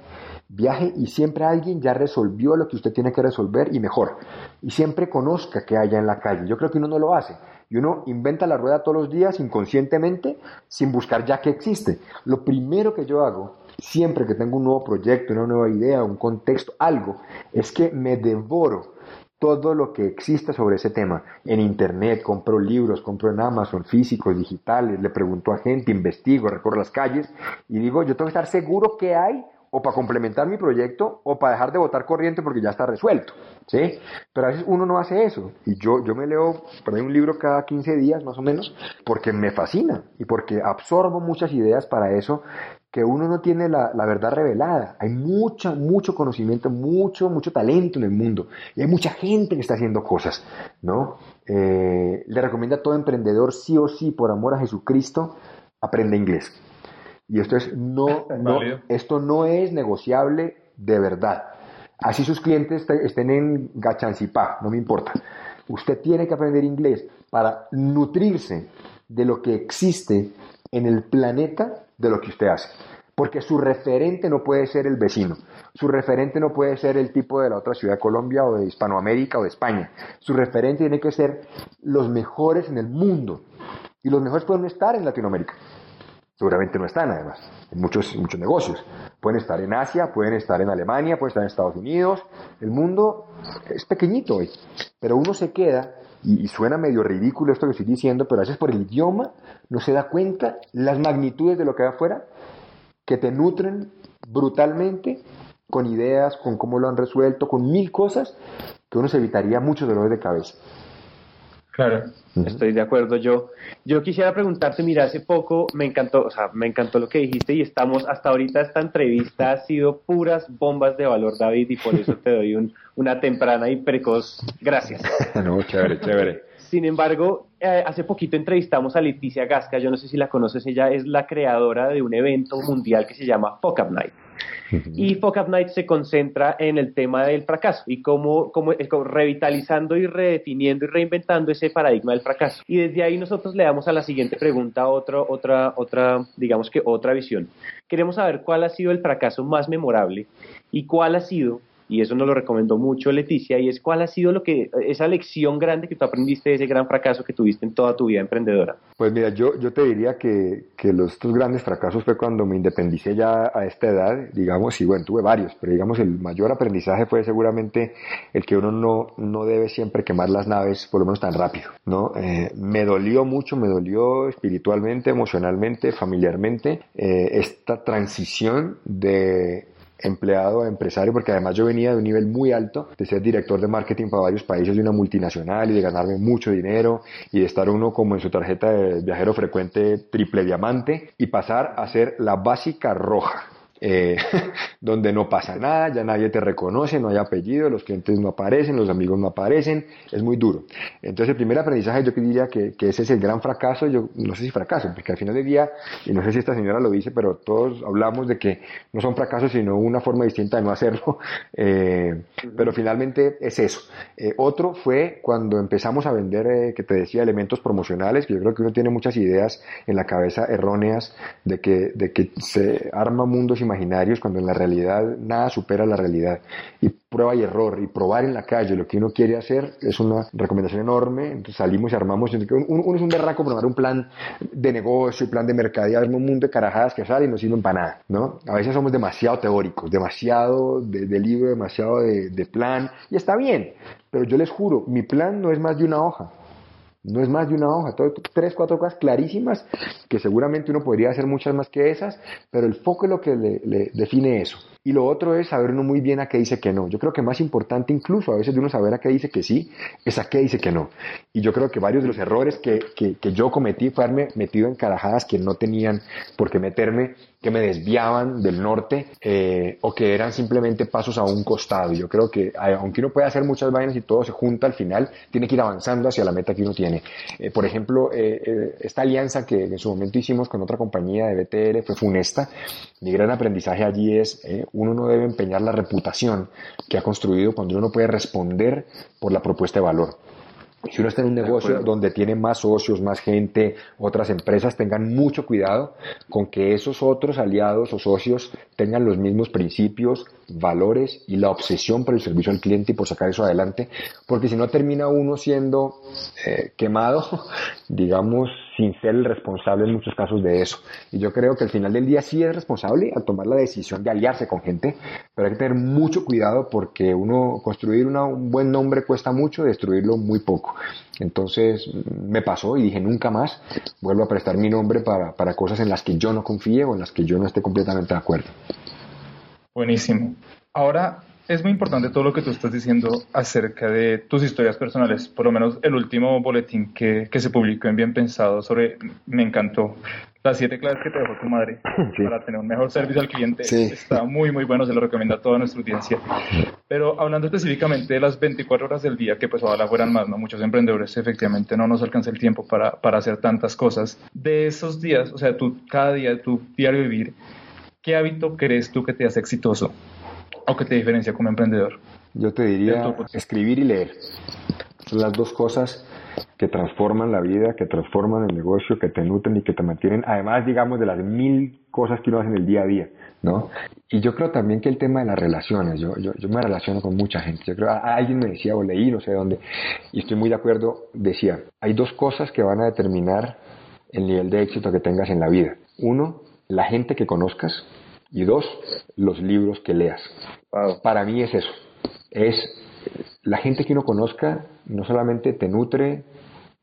B: Viaje y siempre alguien ya resolvió lo que usted tiene que resolver y mejor. Y siempre conozca que haya en la calle. Yo creo que uno no lo hace. Y uno inventa la rueda todos los días inconscientemente sin buscar ya que existe. Lo primero que yo hago siempre que tengo un nuevo proyecto, una nueva idea, un contexto, algo, es que me devoro todo lo que existe sobre ese tema. En internet, compro libros, compro en Amazon, físicos, digitales, le pregunto a gente, investigo, recorro las calles y digo, yo tengo que estar seguro que hay o para complementar mi proyecto o para dejar de votar corriente porque ya está resuelto, ¿sí? Pero a veces uno no hace eso y yo, yo me leo por un libro cada 15 días más o menos porque me fascina y porque absorbo muchas ideas para eso que uno no tiene la, la, verdad revelada. Hay mucho, mucho conocimiento, mucho, mucho talento en el mundo. Y hay mucha gente que está haciendo cosas, ¿no? Eh, le recomiendo a todo emprendedor, sí o sí, por amor a Jesucristo, aprende inglés. Y esto, es no, no esto no es negociable de verdad. Así sus clientes estén en Gachancipá, no me importa. Usted tiene que aprender inglés para nutrirse de lo que existe en el planeta de lo que usted hace. Porque su referente no puede ser el vecino. Su referente no puede ser el tipo de la otra ciudad de Colombia o de Hispanoamérica o de España. Su referente tiene que ser los mejores en el mundo. Y los mejores pueden estar en Latinoamérica. Seguramente no están, además, en muchos, muchos negocios. Pueden estar en Asia, pueden estar en Alemania, pueden estar en Estados Unidos. El mundo es pequeñito hoy. Pero uno se queda y, suena medio ridículo esto que estoy diciendo, pero a veces por el idioma no se da cuenta las magnitudes de lo que hay afuera, que te nutren brutalmente con ideas, con cómo lo han resuelto, con mil cosas, que uno se evitaría mucho dolor de cabeza.
A: Claro, estoy de acuerdo. Yo, yo quisiera preguntarte, mira, hace poco me encantó, o sea, me encantó lo que dijiste y estamos, hasta ahorita esta entrevista ha sido puras bombas de valor, David, y por eso te doy un, una temprana y precoz gracias.
B: no, chévere, chévere.
A: Sin embargo, eh, hace poquito entrevistamos a Leticia Gasca, yo no sé si la conoces, ella es la creadora de un evento mundial que se llama Fuck Up Night. Y Up Night se concentra en el tema del fracaso y cómo, cómo, revitalizando y redefiniendo y reinventando ese paradigma del fracaso. Y desde ahí nosotros le damos a la siguiente pregunta otra, otra, otra, digamos que otra visión. Queremos saber cuál ha sido el fracaso más memorable y cuál ha sido y eso nos lo recomendó mucho Leticia, y es cuál ha sido lo que, esa lección grande que tú aprendiste de ese gran fracaso que tuviste en toda tu vida emprendedora.
B: Pues mira, yo, yo te diría que, que los estos grandes fracasos fue cuando me independicé ya a esta edad, digamos, y bueno, tuve varios, pero digamos el mayor aprendizaje fue seguramente el que uno no, no debe siempre quemar las naves por lo menos tan rápido, ¿no? Eh, me dolió mucho, me dolió espiritualmente, emocionalmente, familiarmente, eh, esta transición de empleado empresario, porque además yo venía de un nivel muy alto, de ser director de marketing para varios países de una multinacional y de ganarme mucho dinero y de estar uno como en su tarjeta de viajero frecuente triple diamante y pasar a ser la básica roja eh, donde no pasa nada, ya nadie te reconoce, no hay apellido, los clientes no aparecen, los amigos no aparecen, es muy duro. Entonces el primer aprendizaje yo diría que, que, ese es el gran fracaso, yo no sé si fracaso, porque al final del día, y no sé si esta señora lo dice, pero todos hablamos de que no son fracasos, sino una forma distinta de no hacerlo, eh, pero finalmente es eso. Eh, otro fue cuando empezamos a vender, que te decía, elementos promocionales, que yo creo que uno tiene muchas ideas en la cabeza erróneas de que, de que se arma mundos imaginarios cuando en la realidad nada supera la realidad. Y prueba y error y probar en la calle lo que uno quiere hacer es una recomendación enorme. Entonces salimos y armamos. Uno, es un berraco probar un plan de negocio, un plan de mercadería, un mundo de carajadas que salen y no sirven para nada. ¿no? A veces somos demasiado teóricos, demasiado de, libro, demasiado de, de plan y está bien. Pero yo les juro, mi plan no es más de una hoja. No es más de una hoja, todo, tres, cuatro cosas clarísimas que seguramente uno podría hacer muchas más que esas, pero el foco es lo que le, define eso. Y lo otro es saber uno muy bien a qué dice que no. Yo creo que más importante incluso a veces de uno saber a qué dice que sí, es a qué dice que no. Y yo creo que varios de los errores que, que, que yo cometí fue haberme metido en carajadas que no tenían por qué meterme que me desviaban del norte eh, o que eran simplemente pasos a un costado. Yo creo que aunque uno puede hacer muchas vainas y todo se junta al final, tiene que ir avanzando hacia la meta que uno tiene. Eh, por ejemplo, eh, esta alianza que en su momento hicimos con otra compañía de BTL fue funesta. Mi gran aprendizaje allí es, uno no debe empeñar la reputación que ha construido cuando uno puede responder por la propuesta de valor. Si uno está en un negocio donde tiene más socios, más gente, otras empresas, tengan mucho cuidado con que esos otros aliados o socios tengan los mismos principios, valores y la obsesión por el servicio al cliente y por sacar eso adelante, porque si no termina uno siendo eh, quemado, digamos, sin ser el responsable en muchos casos de eso. Y yo creo que al final del día sí es responsable al tomar la decisión de aliarse con gente, pero hay que tener mucho cuidado porque uno construir un buen nombre cuesta mucho, destruirlo muy poco. Entonces me pasó y dije nunca más vuelvo a prestar mi nombre para, para cosas en las que yo no confíe o en las que yo no esté completamente de acuerdo.
C: Buenísimo. Ahora es muy importante todo lo que tú estás diciendo acerca de tus historias personales. Por lo menos el último boletín que, que se publicó en Bien Pensado sobre, me encantó, las siete claves que te dejó tu madre para tener un mejor servicio al cliente. Está muy, muy bueno, se lo recomiendo a toda nuestra audiencia. Pero hablando específicamente de las 24 horas del día, que pues ojalá fueran más, ¿no? Muchos emprendedores efectivamente no nos alcanza el tiempo para, para hacer tantas cosas. De esos días, o sea, tú cada día, tu diario vivir, ¿qué hábito crees tú que te hace exitoso? ¿O qué te diferencia como emprendedor?
B: Yo te diría escribir y leer. Son las dos cosas que transforman la vida, que transforman el negocio, que te nutren y que te mantienen, además, digamos, de las mil cosas que uno hace en el día a día, ¿no? Y yo creo también que el tema de las relaciones, yo, yo, yo me relaciono con mucha gente, yo creo, alguien me decía o leí, no sé dónde, y estoy muy de acuerdo, decía, hay dos cosas que van a determinar el nivel de éxito que tengas en la vida. Uno, la gente que conozcas, y dos, los libros que leas. Para mí es eso. Es la gente que uno conozca, no solamente te nutre,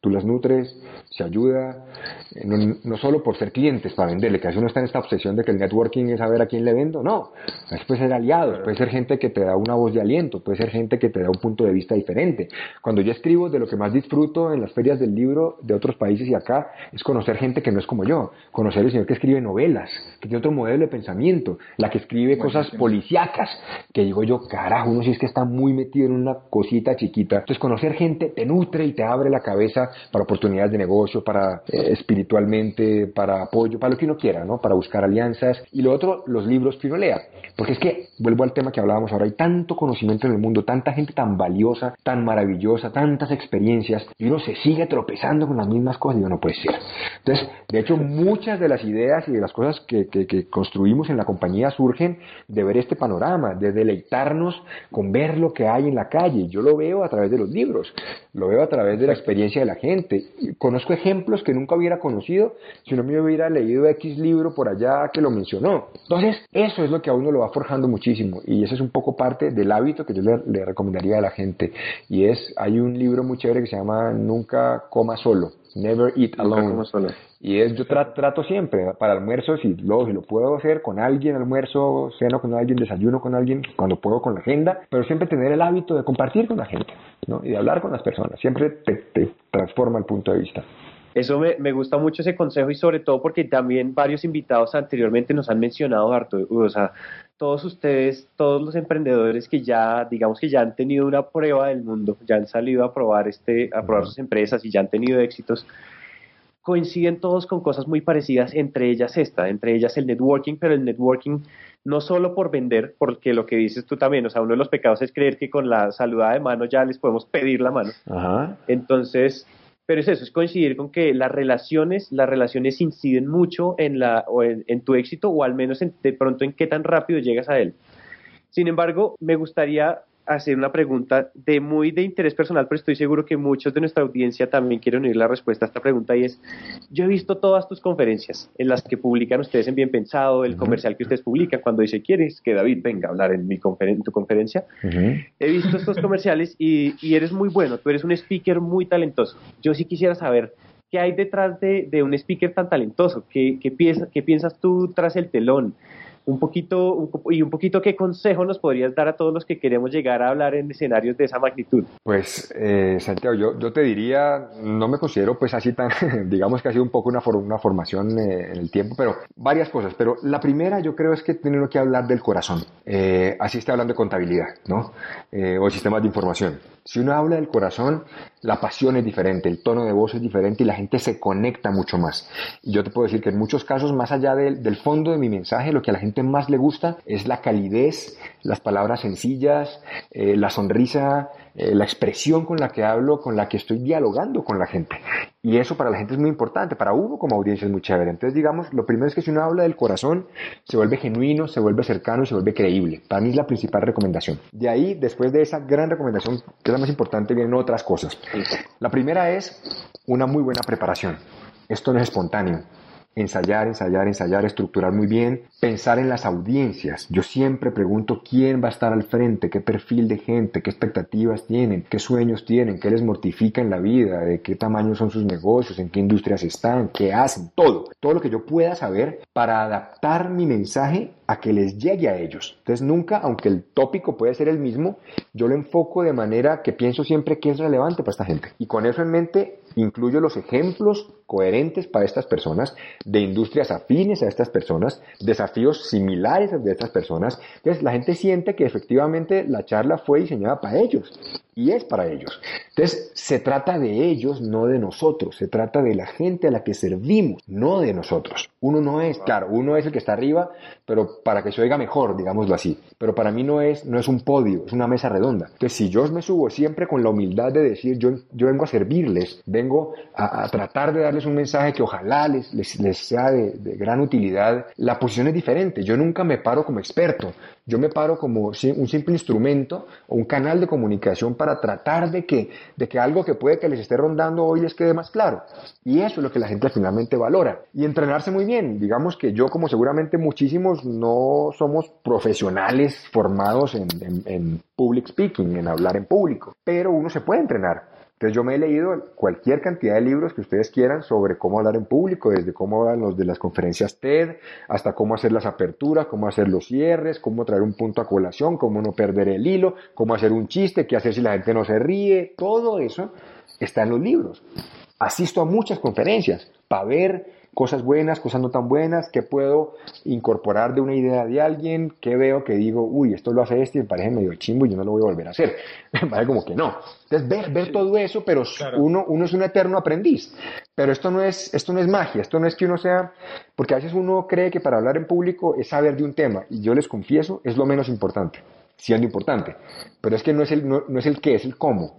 B: tú las nutres, se ayuda, eh, no, no, solo por ser clientes para venderle, que a veces uno está en esta obsesión de que el networking es saber a quién le vendo, no, a veces puede ser aliados, puede ser gente que te da una voz de aliento, puede ser gente que te da un punto de vista diferente. Cuando yo escribo, de lo que más disfruto en las ferias del libro de otros países y acá, es conocer gente que no es como yo, conocer el señor que escribe novelas, que tiene otro modelo de pensamiento, la que escribe cosas policíacas, que digo yo, carajo, uno si es que está muy metido en una cosita chiquita. Entonces conocer gente te nutre y te abre la cabeza para oportunidades de negocio, para eh, espiritualmente, para apoyo, para lo que uno quiera, ¿no? Para buscar alianzas. Y lo otro, los libros que uno lea. Porque es que, vuelvo al tema que hablábamos ahora, hay tanto conocimiento en el mundo, tanta gente tan valiosa, tan maravillosa, tantas experiencias, y uno se sigue tropezando con las mismas cosas y uno no puede ser. Entonces, de hecho, muchas de las ideas y de las cosas que, que, construimos en la compañía surgen de ver este panorama, de deleitarnos con ver lo que hay en la calle. Yo lo veo a través de los libros, lo veo a través de la experiencia de la gente. Conozco ejemplos que nunca hubiera conocido si no me hubiera leído X libro por allá que lo mencionó. Entonces, eso es lo que a uno lo va forjando muchísimo y ese es un poco parte del hábito que yo le, le recomendaría a la gente. Y es, hay un libro muy chévere que se llama Nunca coma solo. Never eat alone. Y es, yo trato siempre, para almuerzos, y lo, si lo puedo hacer con alguien, almuerzo, ceno con alguien, desayuno con alguien, cuando puedo con la agenda, pero siempre tener el hábito de compartir con la gente, ¿no? Y de hablar con las personas. Siempre te, te transforma el punto de vista.
A: Eso me, me, gusta mucho ese consejo y sobre todo porque también varios invitados anteriormente nos han mencionado harto, o sea, todos ustedes, todos los emprendedores que ya, digamos que ya han tenido una prueba del mundo, ya han salido a probar este, a probar sus empresas y ya han tenido éxitos, coinciden todos con cosas muy parecidas, entre ellas esta, entre ellas el networking, pero el networking no solo por vender, porque lo que dices tú también, o sea, uno de los pecados es creer que con la saludada de mano ya les podemos pedir la mano. Entonces, pero es eso, es coincidir con que las relaciones, las relaciones inciden mucho en, la, o en, tu éxito o al menos de pronto en qué tan rápido llegas a él. Sin embargo, me gustaría hacer una pregunta de muy de interés personal, pero estoy seguro que muchos de nuestra audiencia también quieren oír la respuesta a esta pregunta y es, yo he visto todas tus conferencias en las que publican ustedes en Bien Pensado, el comercial que ustedes publican cuando dice, ¿quieres que David venga a hablar en, mi tu conferencia? He visto estos comerciales y, y, eres muy bueno, tú eres un speaker muy talentoso. Yo sí quisiera saber qué hay detrás de, de un speaker tan talentoso, qué, qué, piensas, qué piensas tú tras el telón un poquito y un poquito qué consejo nos podrías dar a todos los que queremos llegar a hablar en escenarios de esa magnitud.
B: Pues eh, Santiago, yo, yo, te diría, no me considero pues así tan, digamos que ha sido un poco una, una formación eh, en el tiempo, pero varias cosas. Pero la primera yo creo es que tenemos que hablar del corazón. Eh, así está hablando de contabilidad, ¿no? o sistemas de información. Si uno habla del corazón, la pasión es diferente, el tono de voz es diferente y la gente se conecta mucho más. Y yo te puedo decir que en muchos casos, más allá del, del fondo de mi mensaje, lo que a la gente más le gusta es la calidez, las palabras sencillas, eh, la sonrisa, eh, la expresión con la que hablo, con la que estoy dialogando con la gente. Y eso para la gente es muy importante, para uno como audiencia es muy chévere. Entonces, digamos, lo primero es que si uno habla del corazón, se vuelve genuino, se vuelve cercano y se vuelve creíble. Para mí es la principal recomendación. De ahí, después de esa gran recomendación, que es la más importante, vienen otras cosas. La primera es una muy buena preparación. Esto no es espontáneo ensayar, ensayar, ensayar, estructurar muy bien, pensar en las audiencias. Yo siempre pregunto quién va a estar al frente, qué perfil de gente, qué expectativas tienen, qué sueños tienen, qué les mortifica en la vida, de qué tamaño son sus negocios, en qué industrias están, qué hacen, todo. Todo lo que yo pueda saber para adaptar mi mensaje a que les llegue a ellos. Entonces nunca, aunque el tópico puede ser el mismo, yo lo enfoco de manera que pienso siempre que es relevante para esta gente. Y con eso en mente, incluyo los ejemplos coherentes para estas personas, de industrias afines a estas personas, desafíos similares a de estas personas. Entonces la gente siente que efectivamente la charla fue diseñada para ellos y es para ellos. Entonces se trata de ellos, no de nosotros, se trata de la gente a la que servimos, no de nosotros. Uno no es, claro, uno es el que está arriba, pero para que se oiga mejor, digámoslo así. Pero para mí no es, no es un podio, es una mesa redonda. Entonces si yo me subo siempre con la humildad de decir, yo, yo vengo a servirles, vengo a, tratar de darles un mensaje que ojalá les, les, sea de, gran utilidad, la posición es diferente. Yo nunca me paro como experto, yo me paro como un simple instrumento o un canal de comunicación para tratar de que, de que algo que puede que les esté rondando hoy les quede más claro. Y eso es lo que la gente finalmente valora. Y entrenarse muy bien. Digamos que yo, como seguramente muchísimos, no somos profesionales formados en public speaking, en hablar en público, pero uno se puede entrenar. Yo me he leído cualquier cantidad de libros que ustedes quieran sobre cómo hablar en público, desde cómo hablan los de las conferencias TED, hasta cómo hacer las aperturas, cómo hacer los cierres, cómo traer un punto a colación, cómo no perder el hilo, cómo hacer un chiste, qué hacer si la gente no se ríe, todo eso está en los libros. Asisto a muchas conferencias para ver cosas buenas, cosas no tan buenas, qué puedo incorporar de una idea de alguien, qué veo que digo, uy, esto lo hace este y me parece medio chimbo y yo no lo voy a volver a hacer. Me parece como que no. Entonces, ver, ver todo eso, pero uno, uno es un eterno aprendiz. Pero esto no, es, esto no es magia, esto no es que uno sea, porque a veces uno cree que para hablar en público es saber de un tema, y yo les confieso, es lo menos importante, siendo importante. Pero es que no es el, no, no es el qué, es el cómo.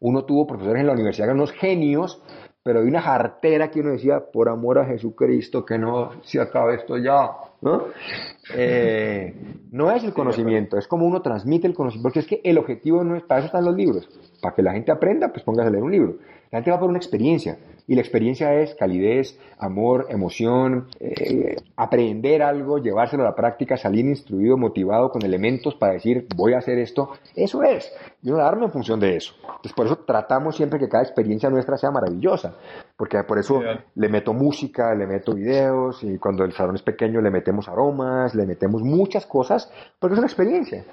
B: Uno tuvo profesores en la universidad, unos genios, pero hay una jartera que uno decía, por amor a Jesucristo, que no se acabe esto ya, ¿no? Eh, no es el conocimiento, es como uno transmite el conocimiento, porque es que el objetivo no es, para eso están los libros, para que la gente aprenda, pues póngase a leer un libro. La gente va por una experiencia, y la experiencia es calidez, amor, emoción, eh, aprender algo, llevárselo a la práctica, salir instruido, motivado, con elementos para decir, voy a hacer esto. Eso es. Y uno darme en función de eso. Entonces, por eso tratamos siempre que cada experiencia nuestra sea maravillosa. Porque por eso le meto música, le meto videos, y cuando el salón es pequeño le metemos aromas, le metemos muchas cosas, porque es una experiencia.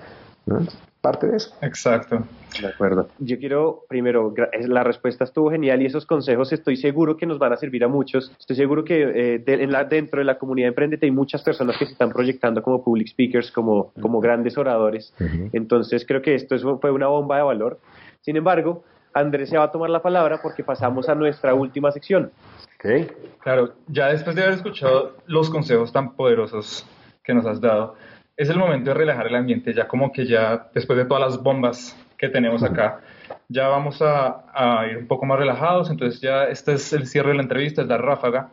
B: Parte de eso.
C: Exacto.
A: De acuerdo. Yo quiero, primero, la respuesta estuvo genial y esos consejos estoy seguro que nos van a servir a muchos. Estoy seguro que eh, en la, dentro de la comunidad Emprendete hay muchas personas que se están proyectando como public speakers, como, como grandes oradores. Entonces creo que esto fue una bomba de valor. Sin embargo, Andrés se va a tomar la palabra porque pasamos a nuestra última sección.
B: Okay.
C: Claro, ya después de haber escuchado los consejos tan poderosos que nos has dado, es el momento de relajar el ambiente, ya como que ya después de todas las bombas que tenemos acá, ya vamos a, ir un poco más relajados, entonces ya este es el cierre de la entrevista, es la ráfaga,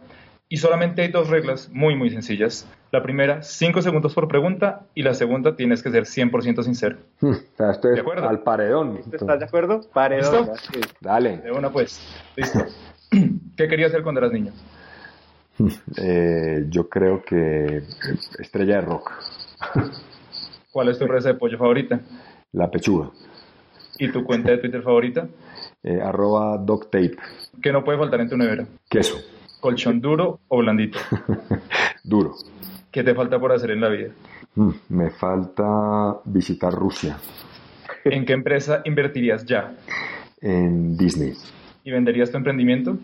C: y solamente hay dos reglas muy, muy sencillas. La primera, cinco segundos por pregunta, y la segunda, tienes que ser 100% sincero.
B: Hmm, esto ¿De acuerdo? al paredón.
A: ¿Estás de acuerdo? Paredón.
B: Dale.
C: De una pues, listo. ¿Qué querías hacer cuando eras niño?
B: Eh, yo creo que estrella de rock.
C: ¿Cuál es tu receta de pollo favorita?
B: La pechuga.
C: ¿Y tu cuenta de Twitter favorita?
B: Eh, arroba doctape.
C: ¿Qué no puede faltar en tu nevera?
B: Queso.
C: ¿Colchón duro o blandito?
B: duro.
C: ¿Qué te falta por hacer en la vida?
B: Mm, me falta visitar Rusia.
C: ¿En qué empresa invertirías ya?
B: En Disney.
C: ¿Y venderías tu emprendimiento?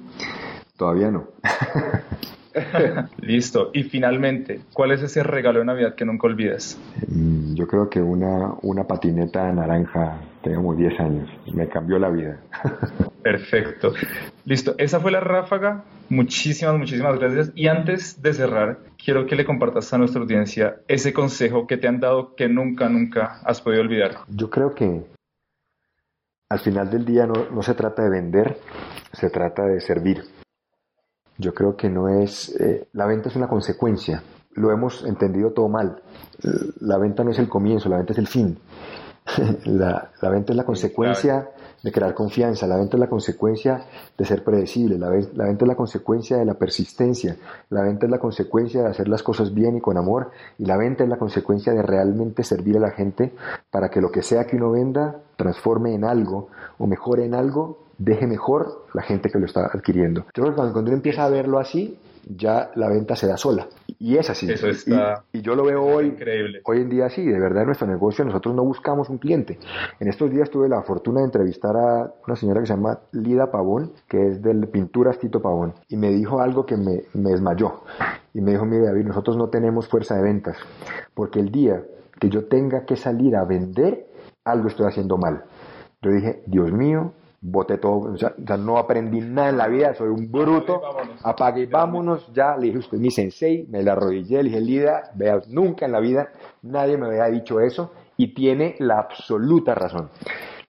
B: Todavía no.
C: Listo. Y finalmente, ¿cuál es ese regalo de Navidad que nunca olvidas?
B: Mm, yo creo que una, una patineta naranja, tengo 10 años, me cambió la vida.
C: Perfecto. Listo. Esa fue la ráfaga. Muchísimas, muchísimas gracias. Y antes de cerrar, quiero que le compartas a nuestra audiencia ese consejo que te han dado que nunca, nunca has podido olvidar.
B: Yo creo que al final del día no, no se trata de vender, se trata de servir. Yo creo que no es, eh, la venta es una consecuencia, lo hemos entendido todo mal. La venta no es el comienzo, la venta es el fin. la, la, venta es la consecuencia de crear confianza, la venta es la consecuencia de ser predecible, la, la, venta es la consecuencia de la persistencia, la venta es la consecuencia de hacer las cosas bien y con amor, y la venta es la consecuencia de realmente servir a la gente para que lo que sea que uno venda transforme en algo o mejore en algo deje mejor la gente que lo está adquiriendo. Yo creo que cuando, uno empieza a verlo así, ya la venta se da sola. Y es así.
C: Eso está
B: y, yo lo veo hoy,
C: increíble.
B: hoy en día así. De verdad, en nuestro negocio nosotros no buscamos un cliente. En estos días tuve la fortuna de entrevistar a una señora que se llama Lida Pavón, que es del Pinturas Tito Pavón. Y me dijo algo que me, me desmayó. Y me dijo, mire David, nosotros no tenemos fuerza de ventas. Porque el día que yo tenga que salir a vender, algo estoy haciendo mal. Yo dije, Dios mío, boté todo, o sea, no aprendí nada en la vida, soy un bruto, apague y vámonos, ya, le dije, usted mi sensei, me la arrodillé, le dije, Lida, vea, nunca en la vida nadie me había dicho eso y tiene la absoluta razón.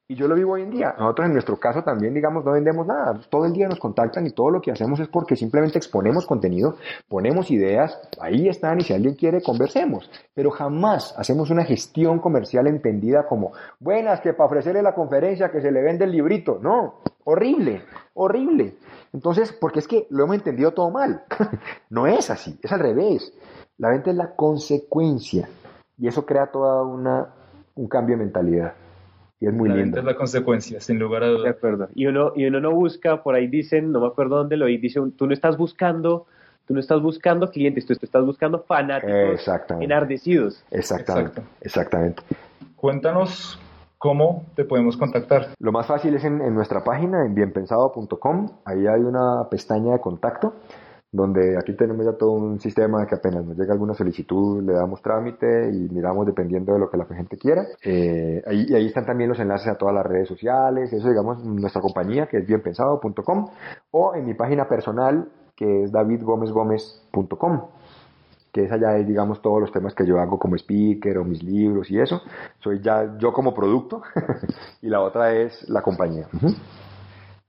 B: Y yo lo vivo hoy en día. Nosotros en nuestro caso también, digamos, no vendemos nada. Todo el día nos contactan y todo lo que hacemos es porque simplemente exponemos contenido, ponemos ideas, ahí están y si alguien quiere, conversemos. Pero jamás hacemos una gestión comercial entendida como, buenas, que para ofrecerle la conferencia que se le vende el librito. No, horrible, horrible. Entonces, porque es que lo hemos entendido todo mal. no es así, es al revés. La venta es la consecuencia y eso crea toda una, un cambio de mentalidad. Y es muy
C: la
B: lindo.
C: es la consecuencia, sin lugar a dudas.
A: De acuerdo. Y uno, y uno no busca, por ahí dicen, no me acuerdo dónde lo dice, tú no estás buscando, tú no estás buscando clientes, tú estás buscando fanáticos enardecidos.
B: Exactamente, exactamente.
C: Cuéntanos ¿Cómo te podemos contactar?
B: Lo más fácil es en, en nuestra página, en bienpensado.com. Ahí hay una pestaña de contacto donde aquí tenemos ya todo un sistema que apenas nos llega alguna solicitud le damos trámite y miramos dependiendo de lo que la gente quiera. Eh, ahí, y ahí están también los enlaces a todas las redes sociales, eso digamos nuestra compañía que es bienpensado.com o en mi página personal que es davidgomezgomez.com que esa ya es, digamos, todos los temas que yo hago como speaker o mis libros y eso. Soy ya yo como producto y la otra es la compañía.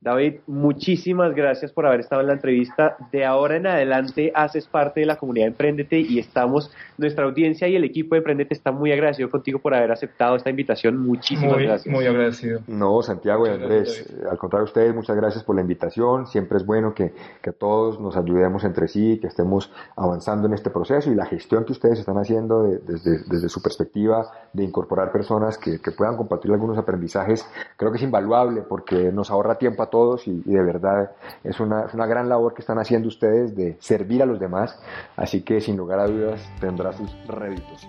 A: David, muchísimas gracias por haber estado en la entrevista. De ahora en adelante haces parte de la comunidad Emprendete y estamos, nuestra audiencia y el equipo de Emprendete está muy agradecido contigo por haber aceptado esta invitación. Muchísimas gracias.
C: Muy agradecido.
B: No, Santiago y Andrés, al contrario ustedes, muchas gracias por la invitación. Siempre es bueno que, que todos nos ayudemos entre sí, que estemos avanzando en este proceso y la gestión que ustedes están haciendo desde, desde, su perspectiva de incorporar personas que, que puedan compartir algunos aprendizajes, creo que es invaluable porque nos ahorra tiempo a todos y, de verdad es una, una, gran labor que están haciendo ustedes de servir a los demás, así que sin lugar a dudas tendrá sus réditos.